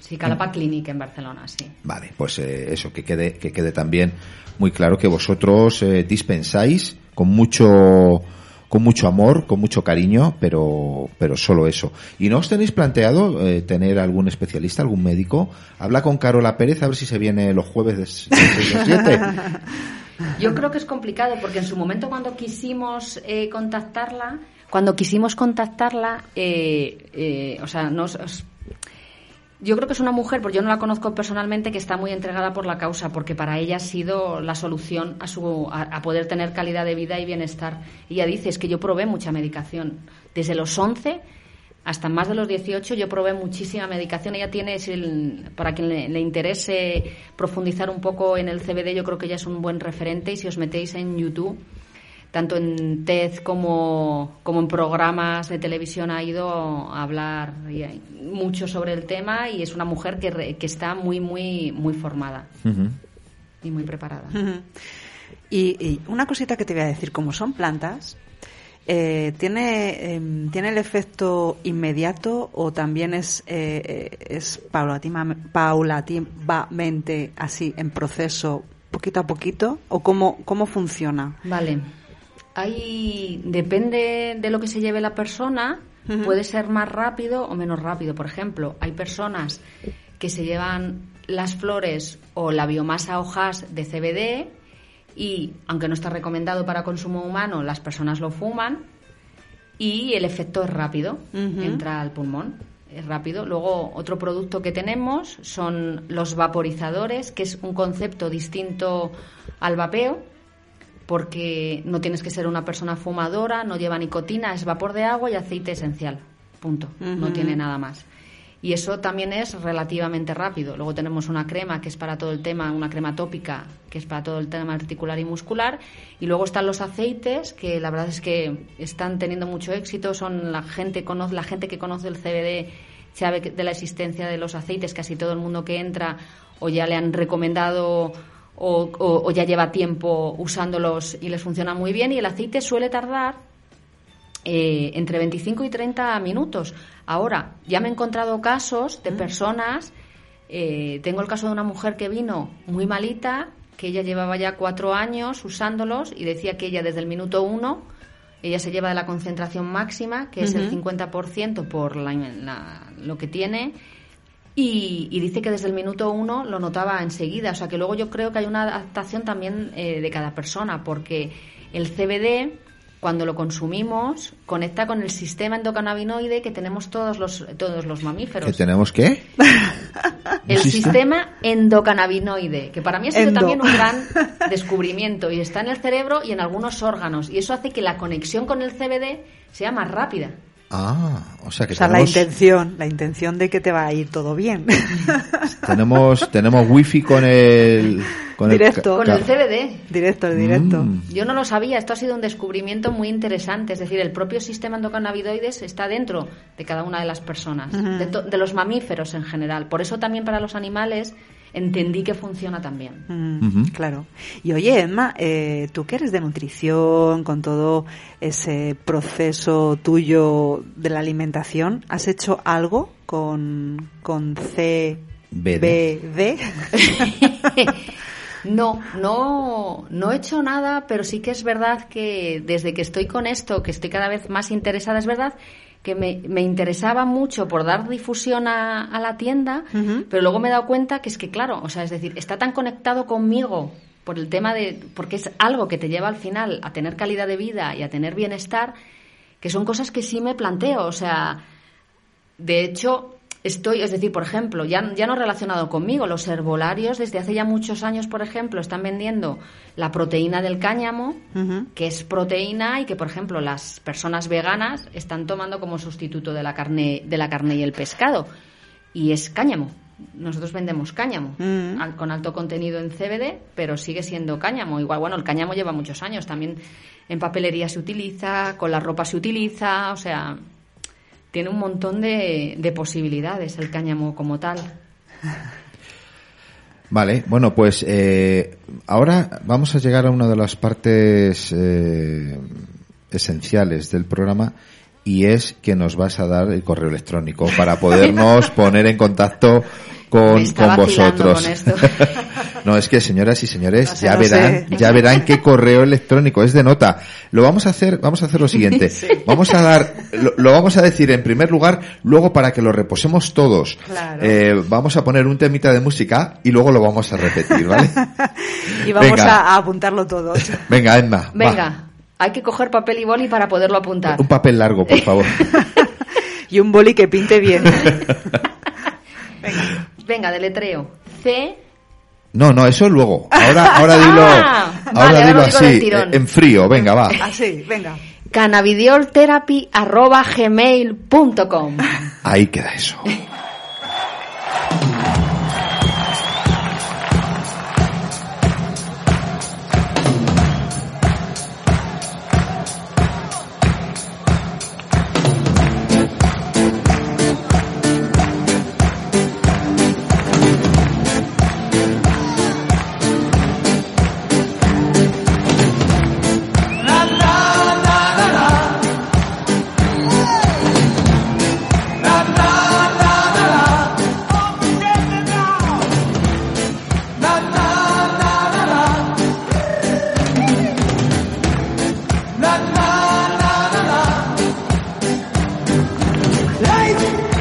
Sí, Calapa Clinic en Barcelona, sí. Vale, pues eh, eso, que quede, que quede también muy claro que vosotros eh, dispensáis con mucho, con mucho amor, con mucho cariño, pero, pero solo eso. ¿Y no os tenéis planteado eh, tener algún especialista, algún médico? Habla con Carola Pérez a ver si se viene los jueves de 6 a 7. [laughs] Yo creo que es complicado porque en su momento cuando quisimos eh, contactarla, cuando quisimos contactarla, eh, eh, o sea, nos, os- yo creo que es una mujer, porque yo no la conozco personalmente, que está muy entregada por la causa, porque para ella ha sido la solución a, su, a, a poder tener calidad de vida y bienestar. Ella dice, es que yo probé mucha medicación. Desde los 11 hasta más de los 18 yo probé muchísima medicación. Ella tiene, si el- para quien le, le interese profundizar un poco en el CBD, yo creo que ella es un buen referente. Y si os metéis en YouTube, tanto en TED como, como en programas de televisión ha ido a hablar y hay mucho sobre el tema. Y es una mujer que, re- que está muy, muy, muy formada. Y muy preparada. Y, y una cosita que te voy a decir, como son plantas, eh, ¿tiene, em, ¿tiene el efecto inmediato o también es, eh, eh, es paulativamente así en proceso, poquito a poquito? ¿O cómo, cómo funciona? Vale. Hay, depende de lo que se lleve la persona, puede ser más rápido o menos rápido. Por ejemplo, hay personas que se llevan las flores o la biomasa hojas de CBD y, aunque no está recomendado para consumo humano, las personas lo fuman y el efecto es rápido, entra al pulmón. Es rápido. Luego, otro producto que tenemos son los vaporizadores, que es un concepto distinto al vapeo, porque no tienes que ser una persona fumadora, no lleva nicotina, es vapor de agua y aceite esencial. Punto. No tiene nada más. Y eso también es relativamente rápido. Luego tenemos una crema que es para todo el tema, una crema tópica que es para todo el tema articular y muscular. Y luego están los aceites que la verdad es que están teniendo mucho éxito. Son la gente conoce, la gente que conoce el CBD sabe de la existencia de los aceites. Casi todo el mundo que entra o ya le han recomendado o- o ya lleva tiempo usándolos y les funciona muy bien. Y el aceite suele tardar eh, entre 25 y 30 minutos. Ahora, ya me he encontrado casos de personas, eh, tengo el caso de una mujer que vino muy malita, que ella llevaba ya cuatro años usándolos y decía que ella desde el minuto uno, ella se lleva de la concentración máxima, que es el 50% por la- la- lo que tiene, y, y dice que desde el minuto uno lo notaba enseguida. O sea que luego yo creo que hay una adaptación también eh, de cada persona, porque el CBD, cuando lo consumimos, conecta con el sistema endocannabinoide que tenemos todos los, todos los mamíferos. ¿Que tenemos qué? [laughs] El ¿Un sistema endocannabinoide, que para mí ha sido Endo. también un gran [laughs] descubrimiento y está en el cerebro y en algunos órganos. Y eso hace que la conexión con el CBD sea más rápida. Ah, o sea que O sea, la tenemos, intención, la intención de que te va a ir todo bien. [laughs] tenemos, tenemos wifi con el... Con Directo. El, Con el CBD. directo, directo. Mm. Yo no lo sabía, esto ha sido un descubrimiento muy interesante. Es decir, el propio sistema endocannabinoides está dentro de cada una de las personas, de, to- de los mamíferos en general. Por eso también para los animales entendí que funciona también. Mm. Claro. Y oye, Emma, eh, tú que eres de nutrición, con todo ese proceso tuyo de la alimentación, ¿has hecho algo con, con CBD? [laughs] No, no, no he hecho nada, pero sí que es verdad que desde que estoy con esto, que estoy cada vez más interesada, es verdad que me, me interesaba mucho por dar difusión a, a la tienda, pero luego me he dado cuenta que es que, claro, o sea, es decir, está tan conectado conmigo por el tema de, porque es algo que te lleva al final a tener calidad de vida y a tener bienestar, que son cosas que sí me planteo, o sea, de hecho, estoy, es decir, por ejemplo, ya, ya no relacionado conmigo, los herbolarios desde hace ya muchos años, por ejemplo, están vendiendo la proteína del cáñamo, que es proteína y que, por ejemplo, las personas veganas están tomando como sustituto de la carne, de la carne y el pescado. Y es cáñamo. Nosotros vendemos cáñamo Mm. con alto contenido en CBD, pero sigue siendo cáñamo. Igual, bueno, el cáñamo lleva muchos años. También en papelería se utiliza, con la ropa se utiliza, o sea, tiene un montón de, de posibilidades el cáñamo como tal. Vale, bueno, pues eh, ahora vamos a llegar a una de las partes eh, esenciales del programa y es que nos vas a dar el correo electrónico para [laughs] podernos poner en contacto con, con vosotros. con esto. [laughs] no, es que señoras y señores, No sé, ya no verán, sé. ya verán qué correo electrónico es de nota. Lo vamos a hacer, vamos a hacer lo [laughs] siguiente. Vamos a dar, lo, lo vamos a decir en primer lugar, luego para que lo reposemos todos. Claro. Eh, vamos a poner un temita de música y luego lo vamos a repetir, ¿vale? [laughs] Y vamos Venga. a, a apuntarlo todos. [laughs] Venga, Edna. va. Venga, hay que coger papel y boli para poderlo apuntar. Un papel largo, por favor. Y un boli que pinte bien. Venga, deletreo. C. No, no, eso luego. Ahora, ahora [laughs] dilo, Ah, ahora vale, dilo así, en frío, venga, va. [laughs] Así, venga. cannabidioltherapy.gmail.com Ahí queda eso. [laughs] life.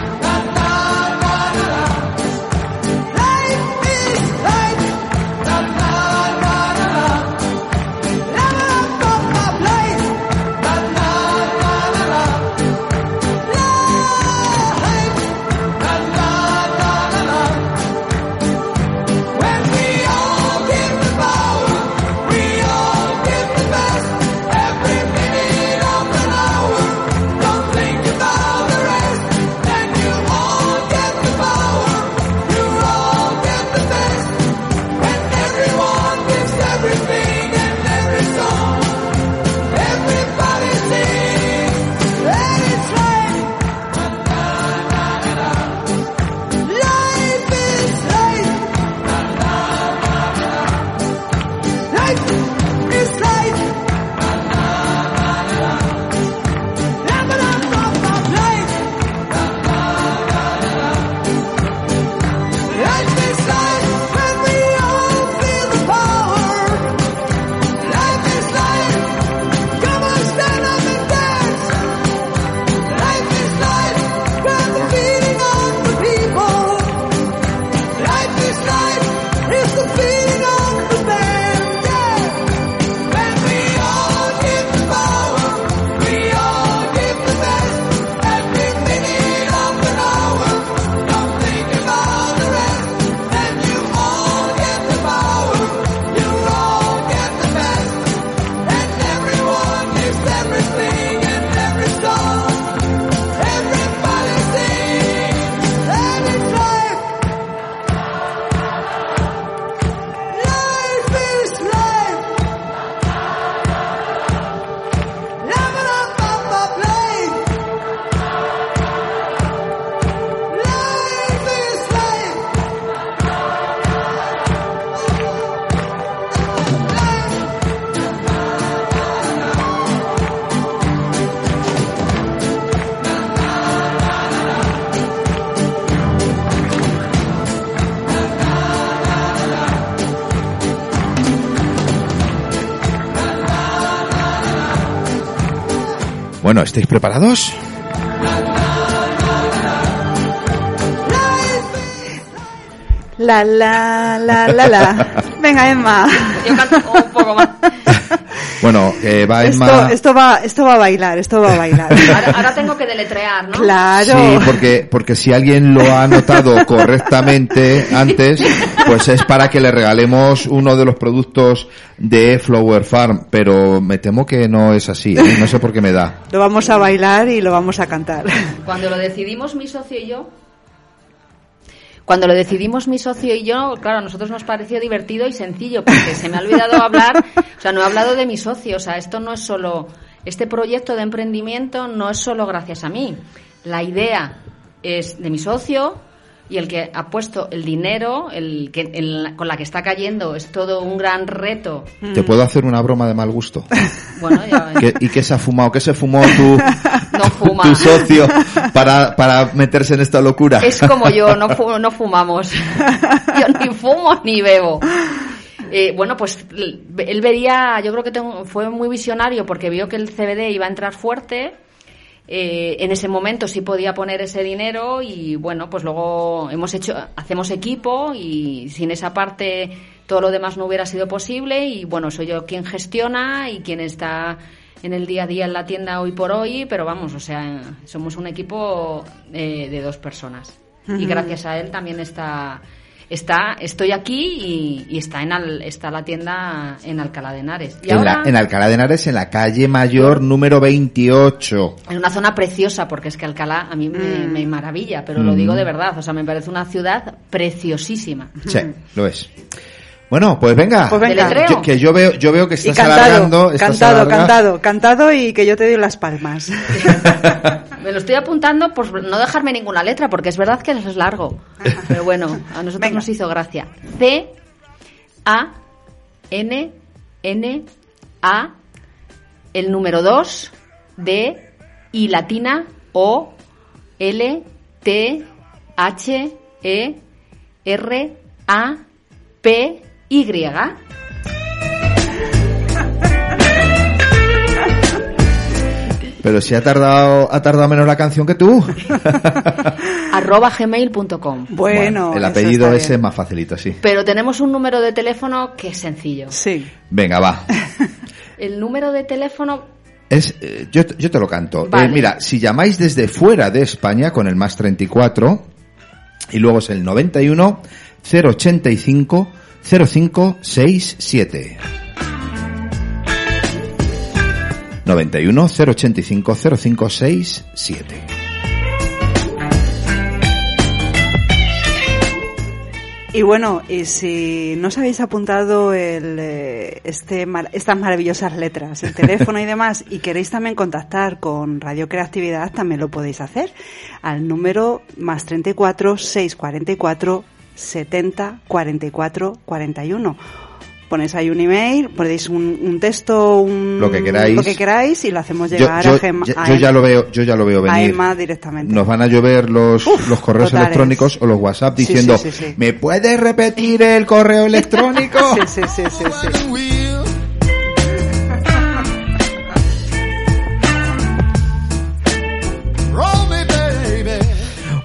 Bueno, ¿estáis preparados? La, la, la, la, la. [laughs] Venga, Emma. Yo canto. Bueno, eh, va Esto, Emma... esto va, esto va a bailar, esto va a bailar. [laughs] Ahora, ahora tengo que deletrear, ¿no? Claro. Sí, porque, porque si alguien lo ha anotado [laughs] correctamente antes, pues es para que le regalemos uno de los productos de Flower Farm, pero me temo que no es así, ¿eh? no sé por qué me da. Lo vamos a bailar y lo vamos a cantar. Cuando lo decidimos mi socio y yo, cuando lo decidimos mi socio y yo, claro, a nosotros nos pareció divertido y sencillo, porque se me ha olvidado [laughs] hablar, o sea, no he hablado de mi socio, o sea, esto no es solo, este proyecto de emprendimiento no es solo gracias a mí. La idea es de mi socio y el que ha puesto el dinero, el que el- con la que está cayendo, es todo un gran reto. ¿Te puedo hacer una broma de mal gusto? Bueno, ya ¿Qué- ¿Y qué se ha fumado? ¿Qué se fumó no [laughs] fuma. tu socio para, para meterse en esta locura? Es como yo, no, [laughs] fu- no fumamos. Yo ni fumo ni bebo. Eh, bueno, pues él vería, yo creo que tengo- fue muy visionario porque vio que el CBD iba a entrar fuerte. Eh, en ese momento sí podía poner ese dinero y bueno, pues luego hemos hecho, hacemos equipo y sin esa parte todo lo demás no hubiera sido posible y bueno, soy yo quien gestiona y quien está en el día a día en la tienda hoy por hoy, pero vamos, o sea, somos un equipo eh, de dos personas y gracias a él también está está estoy aquí y, y está en Al- está la tienda en Alcalá de Henares. Y En, ahora- la, en Alcalá de Henares, en la calle Mayor número 28. Es una zona preciosa porque es que Alcalá a mí me, me maravilla, pero lo Mm. digo de verdad, o sea, me parece una ciudad preciosísima. Sí, lo es. Bueno, pues venga. Pues venga. Yo- que yo veo, yo veo que Y estás cantado, alargando. estás cantado, alarga- cantado, cantado y que yo te doy las palmas. [laughs] Me lo estoy apuntando por no dejarme ninguna letra, porque es verdad que eso es largo. Pero bueno, a nosotros Venga. nos hizo gracia. C, A, N, N, A, el número 2, D, I latina, O, L, T, H, E, R, A, P, Y. Pero si ha tardado, ha tardado menos la canción que tú. [laughs] arroba gmail.com. Bueno, el eso apellido ese es más facilito, sí. Pero tenemos un número de teléfono que es sencillo. Sí. Venga, va. [laughs] El número de teléfono Es, eh, yo, yo te lo canto. Eh, mira, si llamáis desde fuera de España con el más 34 y luego es el 91 085 0567. 91 085 0567. Y bueno, y si no os habéis apuntado el, eh, este, estas maravillosas letras, el teléfono y [laughs] demás, y queréis también contactar con Radio Creatividad, también lo podéis hacer al número más 34 644 70 44 41. Ponéis ahí un email, ponéis un, un texto, un, Lo que queráis. lo que queráis y lo hacemos llegar yo- a, Gema- ya- a yo ya lo veo, yo ya lo veo a venir. Emma directamente. Nos van a llover los, Uf, los correos totales. electrónicos o los WhatsApp sí, diciendo, sí, sí. ¿me puedes repetir el correo electrónico? [laughs] Sí, sí, sí, sí,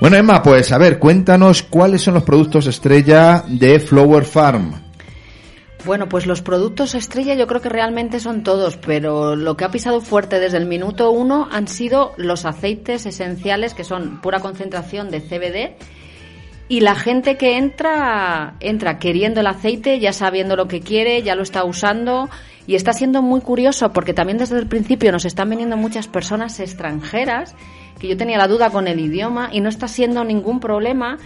Bueno, Emma, pues a ver, cuéntanos cuáles son los productos estrella de Flower Farm. Bueno, pues los productos estrella yo creo que realmente son todos, pero lo que ha pisado fuerte desde el minuto uno han sido los aceites esenciales que son pura concentración de CBD y la gente que entra entra queriendo el aceite, ya sabiendo lo que quiere, ya lo está usando y está siendo muy curioso porque también desde el principio nos están viniendo muchas personas extranjeras que yo tenía la duda con el idioma y no está siendo ningún problema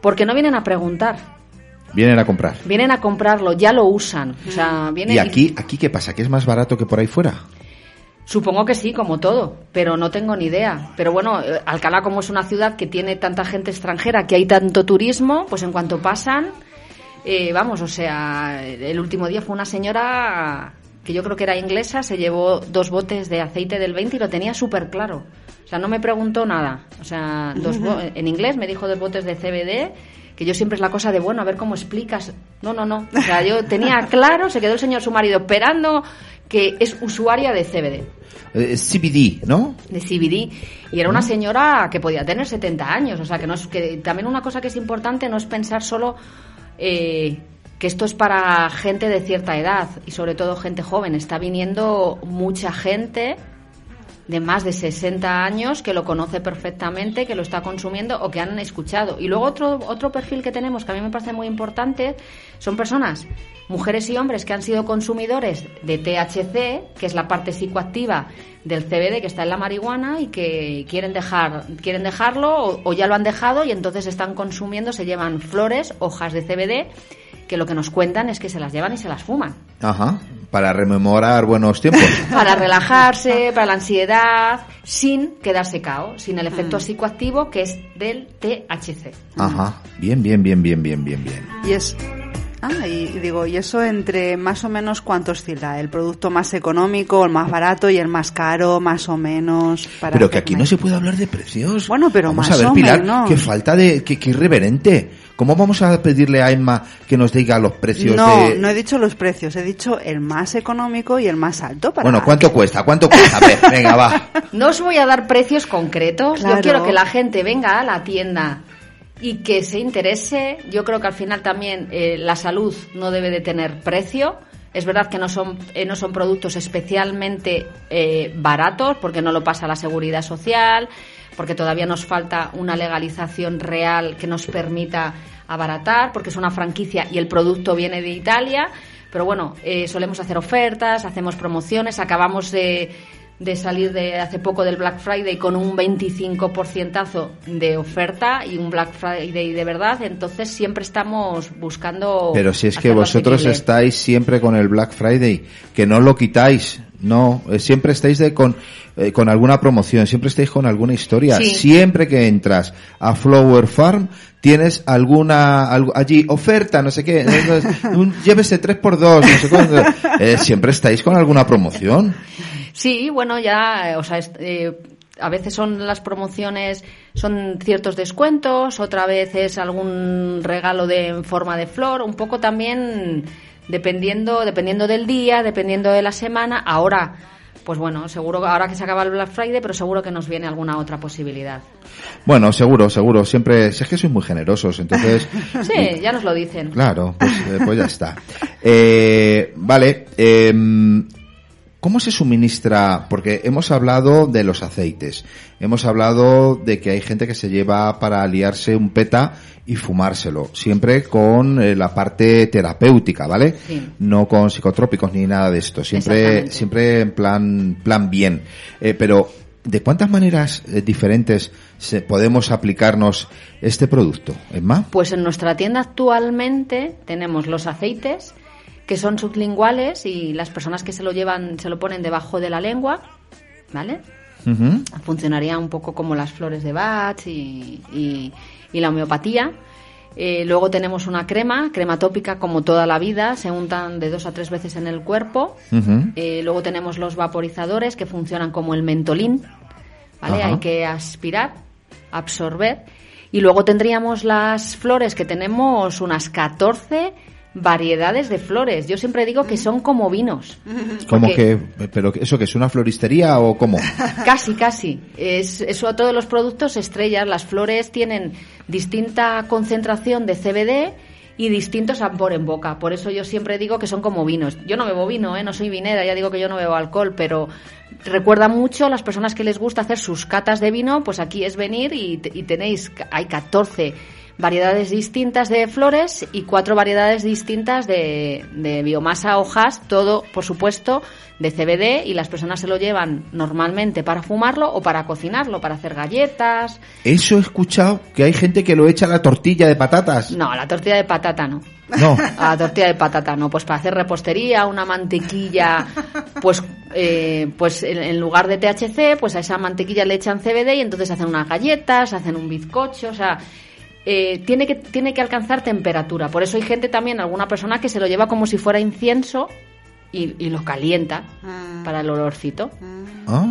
porque no vienen a preguntar. Vienen a comprar. Vienen a comprarlo, ya lo usan. O sea, vienen ¿Y aquí, aquí qué pasa? ¿Que es más barato que por ahí fuera? Supongo que sí, como todo, pero no tengo ni idea. Pero bueno, eh, Alcalá como es una ciudad que tiene tanta gente extranjera, que hay tanto turismo, pues en cuanto pasan, eh, vamos, o sea, el último día fue una señora que yo creo que era inglesa, se llevó dos botes de aceite del 20 y lo tenía súper claro. O sea, no me preguntó nada. O sea, dos bo- en inglés me dijo dos botes de CBD, que yo siempre es la cosa de, bueno, a ver cómo explicas. No, no, no. O sea, yo tenía [laughs] claro, se quedó el señor su marido esperando que es usuaria de CBD Eh, CBD, ¿no? de CBD y era una señora que podía tener 70 años, o sea que no es que también una cosa que es importante no es pensar solo eh, que esto es para gente de cierta edad y sobre todo gente joven. Está viniendo mucha gente de más de 60 años que lo conoce perfectamente, que lo está consumiendo o que han escuchado. Y luego otro, otro perfil que tenemos que a mí me parece muy importante son personas, mujeres y hombres que han sido consumidores de THC, que es la parte psicoactiva del CBD que está en la marihuana y que quieren dejar quieren dejarlo o, o ya lo han dejado y entonces están consumiendo, se llevan flores, hojas de CBD que lo que nos cuentan es que se las llevan y se las fuman. Ajá. Para rememorar buenos tiempos. [laughs] para relajarse, para la ansiedad, sin quedarse cao, sin el efecto Mm. psicoactivo que es del THC. Ajá. Bien, bien, bien, bien, bien, bien, bien. Y es... Ah, y y digo, ¿y eso entre más o menos cuánto oscila? ¿El producto más económico, el más barato y el más caro, más o menos? Para Pero que aquí no se puede hablar de precios. Bueno, pero Vamos más a ver, o Pilar, menos. qué falta de... Qué, qué irreverente. ¿Cómo vamos a pedirle a Emma que nos diga los precios No, de... no he dicho los precios, he dicho el más económico y el más alto. Para Bueno, ¿cuánto cuesta? ¿Cuánto cuesta? A ver, [laughs] venga, va. No os voy a dar precios concretos. Claro. Yo quiero que la gente venga a la tienda y que se interese. Yo creo que al final también eh, la salud no debe de tener precio. Es verdad que no son, eh, no son productos especialmente eh, baratos porque no lo pasa la seguridad social, porque todavía nos falta una legalización real que nos permita abaratar, porque es una franquicia y el producto viene de Italia. Pero bueno, eh, solemos hacer ofertas, hacemos promociones, acabamos de, de salir de hace poco del Black Friday con un 25% de oferta y un Black Friday de verdad, entonces siempre estamos buscando. Pero si es que vosotros asequible. estáis siempre con el Black Friday, que no lo quitáis, no, eh, siempre estáis de con, eh, con alguna promoción, siempre estáis con alguna historia. Sí. Siempre que entras a Flower Farm, tienes alguna, algo, allí, oferta, no sé qué, [laughs] un- llévese 3x2, no sé cuánto. Eh, siempre estáis con alguna promoción. Sí, bueno, ya, eh, o sea, a veces son las promociones, son ciertos descuentos, otra vez es algún regalo de en forma de flor, un poco también dependiendo, dependiendo del día, dependiendo de la semana. Ahora, pues bueno, seguro que ahora que se acaba el Black Friday, pero seguro que nos viene alguna otra posibilidad. Bueno, seguro, seguro, siempre, si es que sois muy generosos, entonces, [laughs] Sí, ya nos lo dicen. Claro, pues, eh, pues ya está. Eh, vale, em, ¿cómo se suministra? Porque hemos hablado de los aceites, hemos hablado de que hay gente que se lleva para liarse un peta y fumárselo, siempre con eh, la parte terapéutica, ¿vale? Sí. No con psicotrópicos ni nada de esto, siempre, siempre en plan, plan bien. Eh, pero, ¿de cuántas maneras eh, diferentes se, podemos aplicarnos este producto, Emma? Pues en nuestra tienda actualmente tenemos los aceites que son sublinguales y las personas que se lo llevan se lo ponen debajo de la lengua, ¿vale? Funcionaría un poco como las flores de Bach y, y- y la homeopatía. Eh, luego tenemos una crema, crema tópica como toda la vida, se untan de dos a tres veces en el cuerpo. Eh, luego tenemos los vaporizadores que funcionan como el mentolín, ¿vale? Hay que aspirar, absorber. Y luego tendríamos las flores, que tenemos unas 14 variedades de flores. Yo siempre digo que son como vinos. [laughs] ¿Cómo Porque- que, pero eso que es una floristería o cómo? [laughs] Casi, casi. Es, eso a todos los productos estrellas. Las flores tienen distinta concentración de CBD y distinto sabor en boca. Por eso yo siempre digo que son como vinos. Yo no bebo vino, ¿eh? no soy vinera, ya digo que yo no bebo alcohol, pero recuerda mucho a las personas que les gusta hacer sus catas de vino, pues aquí es venir y tenéis, hay 14 variedades distintas de flores y cuatro variedades distintas de, de biomasa, hojas, todo, por supuesto, de CBD y las personas se lo llevan normalmente para fumarlo o para cocinarlo, para hacer galletas. Eso he escuchado que hay gente que lo echa a la tortilla de patatas. No, la tortilla de patata no. No. A la tortilla de patata no, pues para hacer repostería, una mantequilla, pues eh, pues en, en lugar de THC, pues a esa mantequilla le echan CBD y entonces hacen unas galletas, hacen un bizcocho, o sea, eh, tiene que tiene que alcanzar temperatura. Por eso hay gente también, alguna persona que se lo lleva como si fuera incienso y, y lo calienta Ah. para el olorcito. Ah.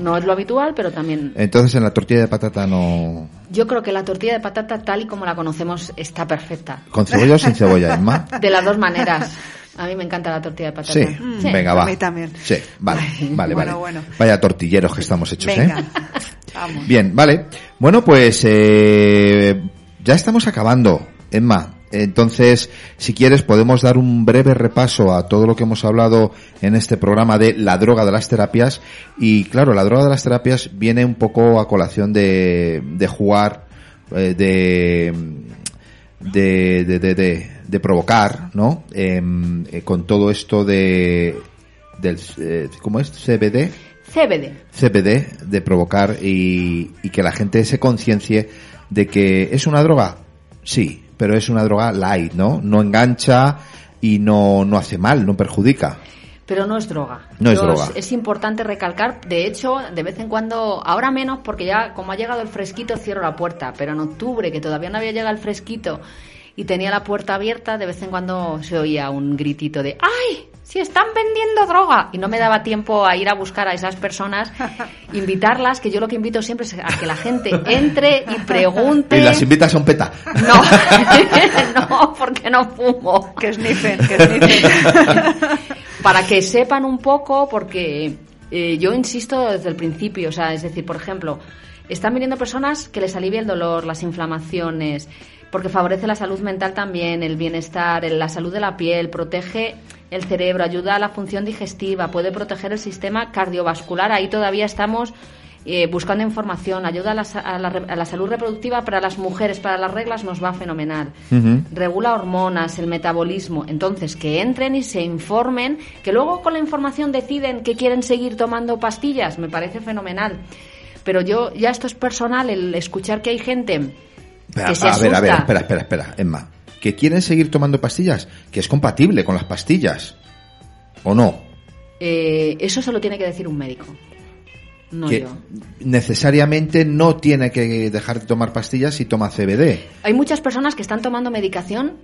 No es lo habitual, pero también Entonces en la tortilla de patata no... yo creo que la tortilla de patata tal y como la conocemos está perfecta. ¿Con cebolla o sin cebolla, Emma? [laughs] De las dos maneras. A mí me encanta la tortilla de patata. Sí, Sí. venga, a va. mí también. Sí, vale, vale, Bueno, vale. bueno. Vaya tortilleros que estamos hechos, Venga, ¿eh? [laughs] vamos. Bien, vale. Bueno, pues eh, ya estamos acabando. Emma, Entonces, si quieres, podemos dar un breve repaso a todo lo que hemos hablado en este programa de la droga de las terapias. Y claro, la droga de las terapias viene un poco a colación de, de jugar, eh, de, de, de, de, de, provocar, ¿no? Em, eh, con todo esto de, del, eh, ¿cómo es? CBD. CBD. CBD, de provocar y, y que la gente se conciencie de que es una droga, sí, pero es una droga light, ¿no? No engancha y no, no hace mal, no perjudica. Pero no es droga. No es Yo droga. Es, importante recalcar, de hecho, de vez en cuando, ahora menos, porque ya como ha llegado el fresquito, cierro la puerta. Pero en octubre, que todavía no había llegado el fresquito y tenía la puerta abierta, de vez en cuando se oía un gritito de ¡Ay! ¡Si están vendiendo droga! Y no me daba tiempo a ir a buscar a esas personas, [laughs] invitarlas, que yo lo que invito siempre es a que la gente entre y pregunte. Y las invitas a un peta. No, [laughs] no, porque no fumo. Que sniffen, que sniffen. [laughs] Para que sepan un poco, porque eh, yo insisto desde el principio, o sea, es decir, por ejemplo, están viniendo personas que les alivia el dolor, las inflamaciones, porque favorece la salud mental también, el bienestar, la salud de la piel, protege el cerebro, ayuda a la función digestiva, puede proteger el sistema cardiovascular. Ahí todavía estamos eh, buscando información, ayuda a la, a la re- a la salud reproductiva para las mujeres, para las reglas nos va fenomenal. Regula hormonas, el metabolismo. Entonces, que entren y se informen, que luego con la información deciden que quieren seguir tomando pastillas, me parece fenomenal. Pero yo, ya esto es personal, el escuchar que hay gente Espera, que se a ver, a ver, espera, espera, espera, Emma. ¿Que quieren seguir tomando pastillas? Que es compatible con las pastillas. ¿O no? Eh, eso se lo tiene que decir un médico. No que yo. necesariamente no tiene que dejar de tomar pastillas si toma CBD. Hay muchas personas que están tomando medicación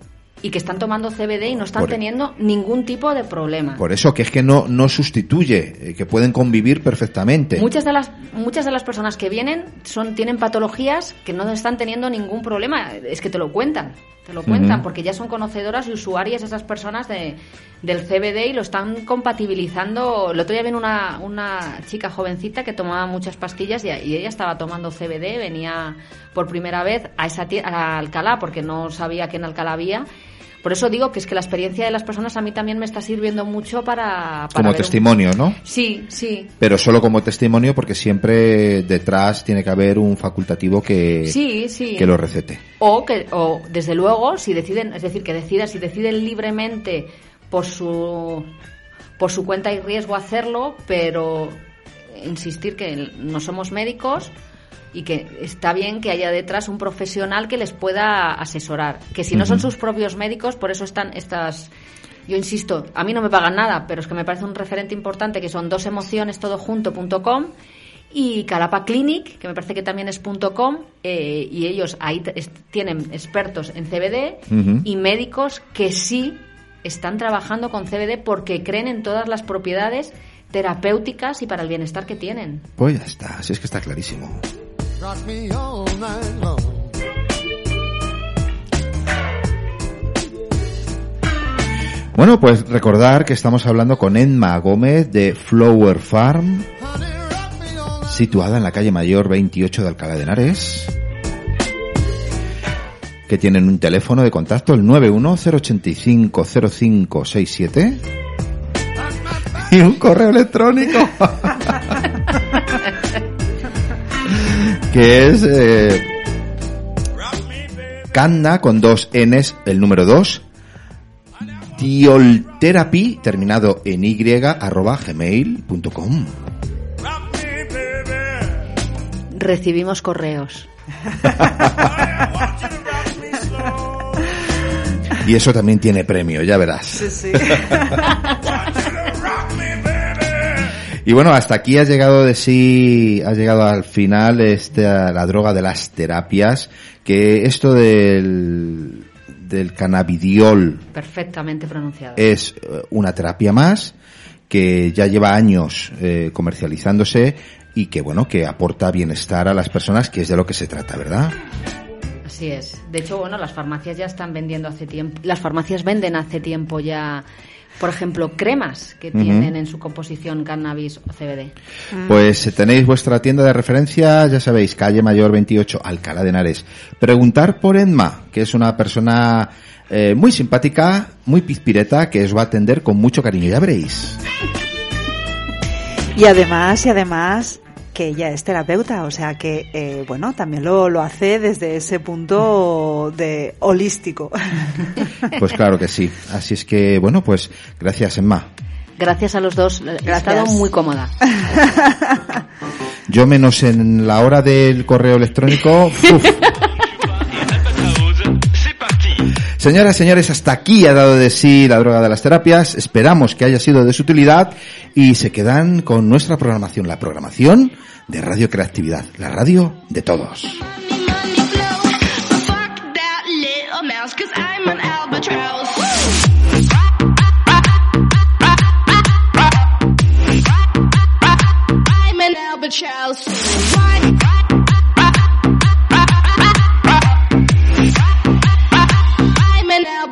y que están tomando CBD y no están Por- teniendo ningún tipo de problema. Por eso que es que no, no sustituye, eh, que pueden convivir perfectamente. Muchas de las muchas de las personas que vienen son tienen patologías que no están teniendo ningún problema, es que te lo cuentan, te lo cuentan porque ya son conocedoras y usuarias esas personas de, del CBD y lo están compatibilizando. El otro día vino una, una chica jovencita que tomaba muchas pastillas y, y ella estaba tomando CBD, venía por primera vez a esa a Alcalá porque no sabía que en Alcalá había. Por eso digo que es que la experiencia de las personas a mí también me está sirviendo mucho para, para como ver un- testimonio, ¿no? Sí, sí. Pero solo como testimonio porque siempre detrás tiene que haber un facultativo que, Sí, sí. que lo recete. O que, o desde luego, si deciden, es decir, que decidan, si deciden libremente por su, por su cuenta y riesgo hacerlo, pero insistir que no somos médicos y que está bien que haya detrás un profesional que les pueda asesorar. Que si no son sus propios médicos, por eso están estas. Yo insisto, a mí no me pagan nada, pero es que me parece un referente importante que son dos emociones todo junto.com y Calapa Clinic, que me parece que también es .com, eh, y ellos ahí tienen expertos en CBD y médicos que sí están trabajando con CBD porque creen en todas las propiedades terapéuticas y para el bienestar que tienen. Pues ya está, si es que está clarísimo. Bueno, pues recordar que estamos hablando con Emma Gómez de Flower Farm, situada en la calle Mayor 28 de Alcalá de Henares, que tienen un teléfono de contacto el 910850567 y un correo electrónico [laughs] que es eh, con dos Ns, el número 2 Dioltherapy, terminado en y, arroba gmail.com. Recibimos correos. [laughs] Y eso también tiene premio, ya verás. Sí, sí. Y bueno, hasta aquí ha llegado de sí, ha llegado al final esta, la droga de las terapias, que esto del, del cannabidiol Perfectamente pronunciado. es eh, una terapia más que ya lleva años eh, comercializándose y que bueno, que aporta bienestar a las personas, que es de lo que se trata, ¿verdad? Así es. De hecho, bueno, las farmacias ya están vendiendo hace tiempo. Las farmacias venden hace tiempo ya por ejemplo, cremas que tienen en su composición cannabis o CBD. Pues eh, tenéis vuestra tienda de referencia, ya sabéis, calle Mayor 28, Alcalá de Henares. Preguntar por Enma, que es una persona eh, muy simpática, muy pizpireta, que os va a atender con mucho cariño, ya veréis. Y además, y además, que ella es terapeuta, o sea que, eh, bueno, también lo, lo hace desde ese punto de holístico. [laughs] Pues claro que sí. Así es que, bueno, pues gracias, Emma. Gracias a los dos, he estado muy cómoda. Yo menos en la hora del correo electrónico. uf. [laughs] Señoras y señores, hasta aquí ha dado de sí la droga de las terapias. Esperamos que haya sido de su utilidad y se quedan con nuestra programación, la programación de Radio Creatividad, la radio de todos.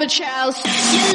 Albatross. You're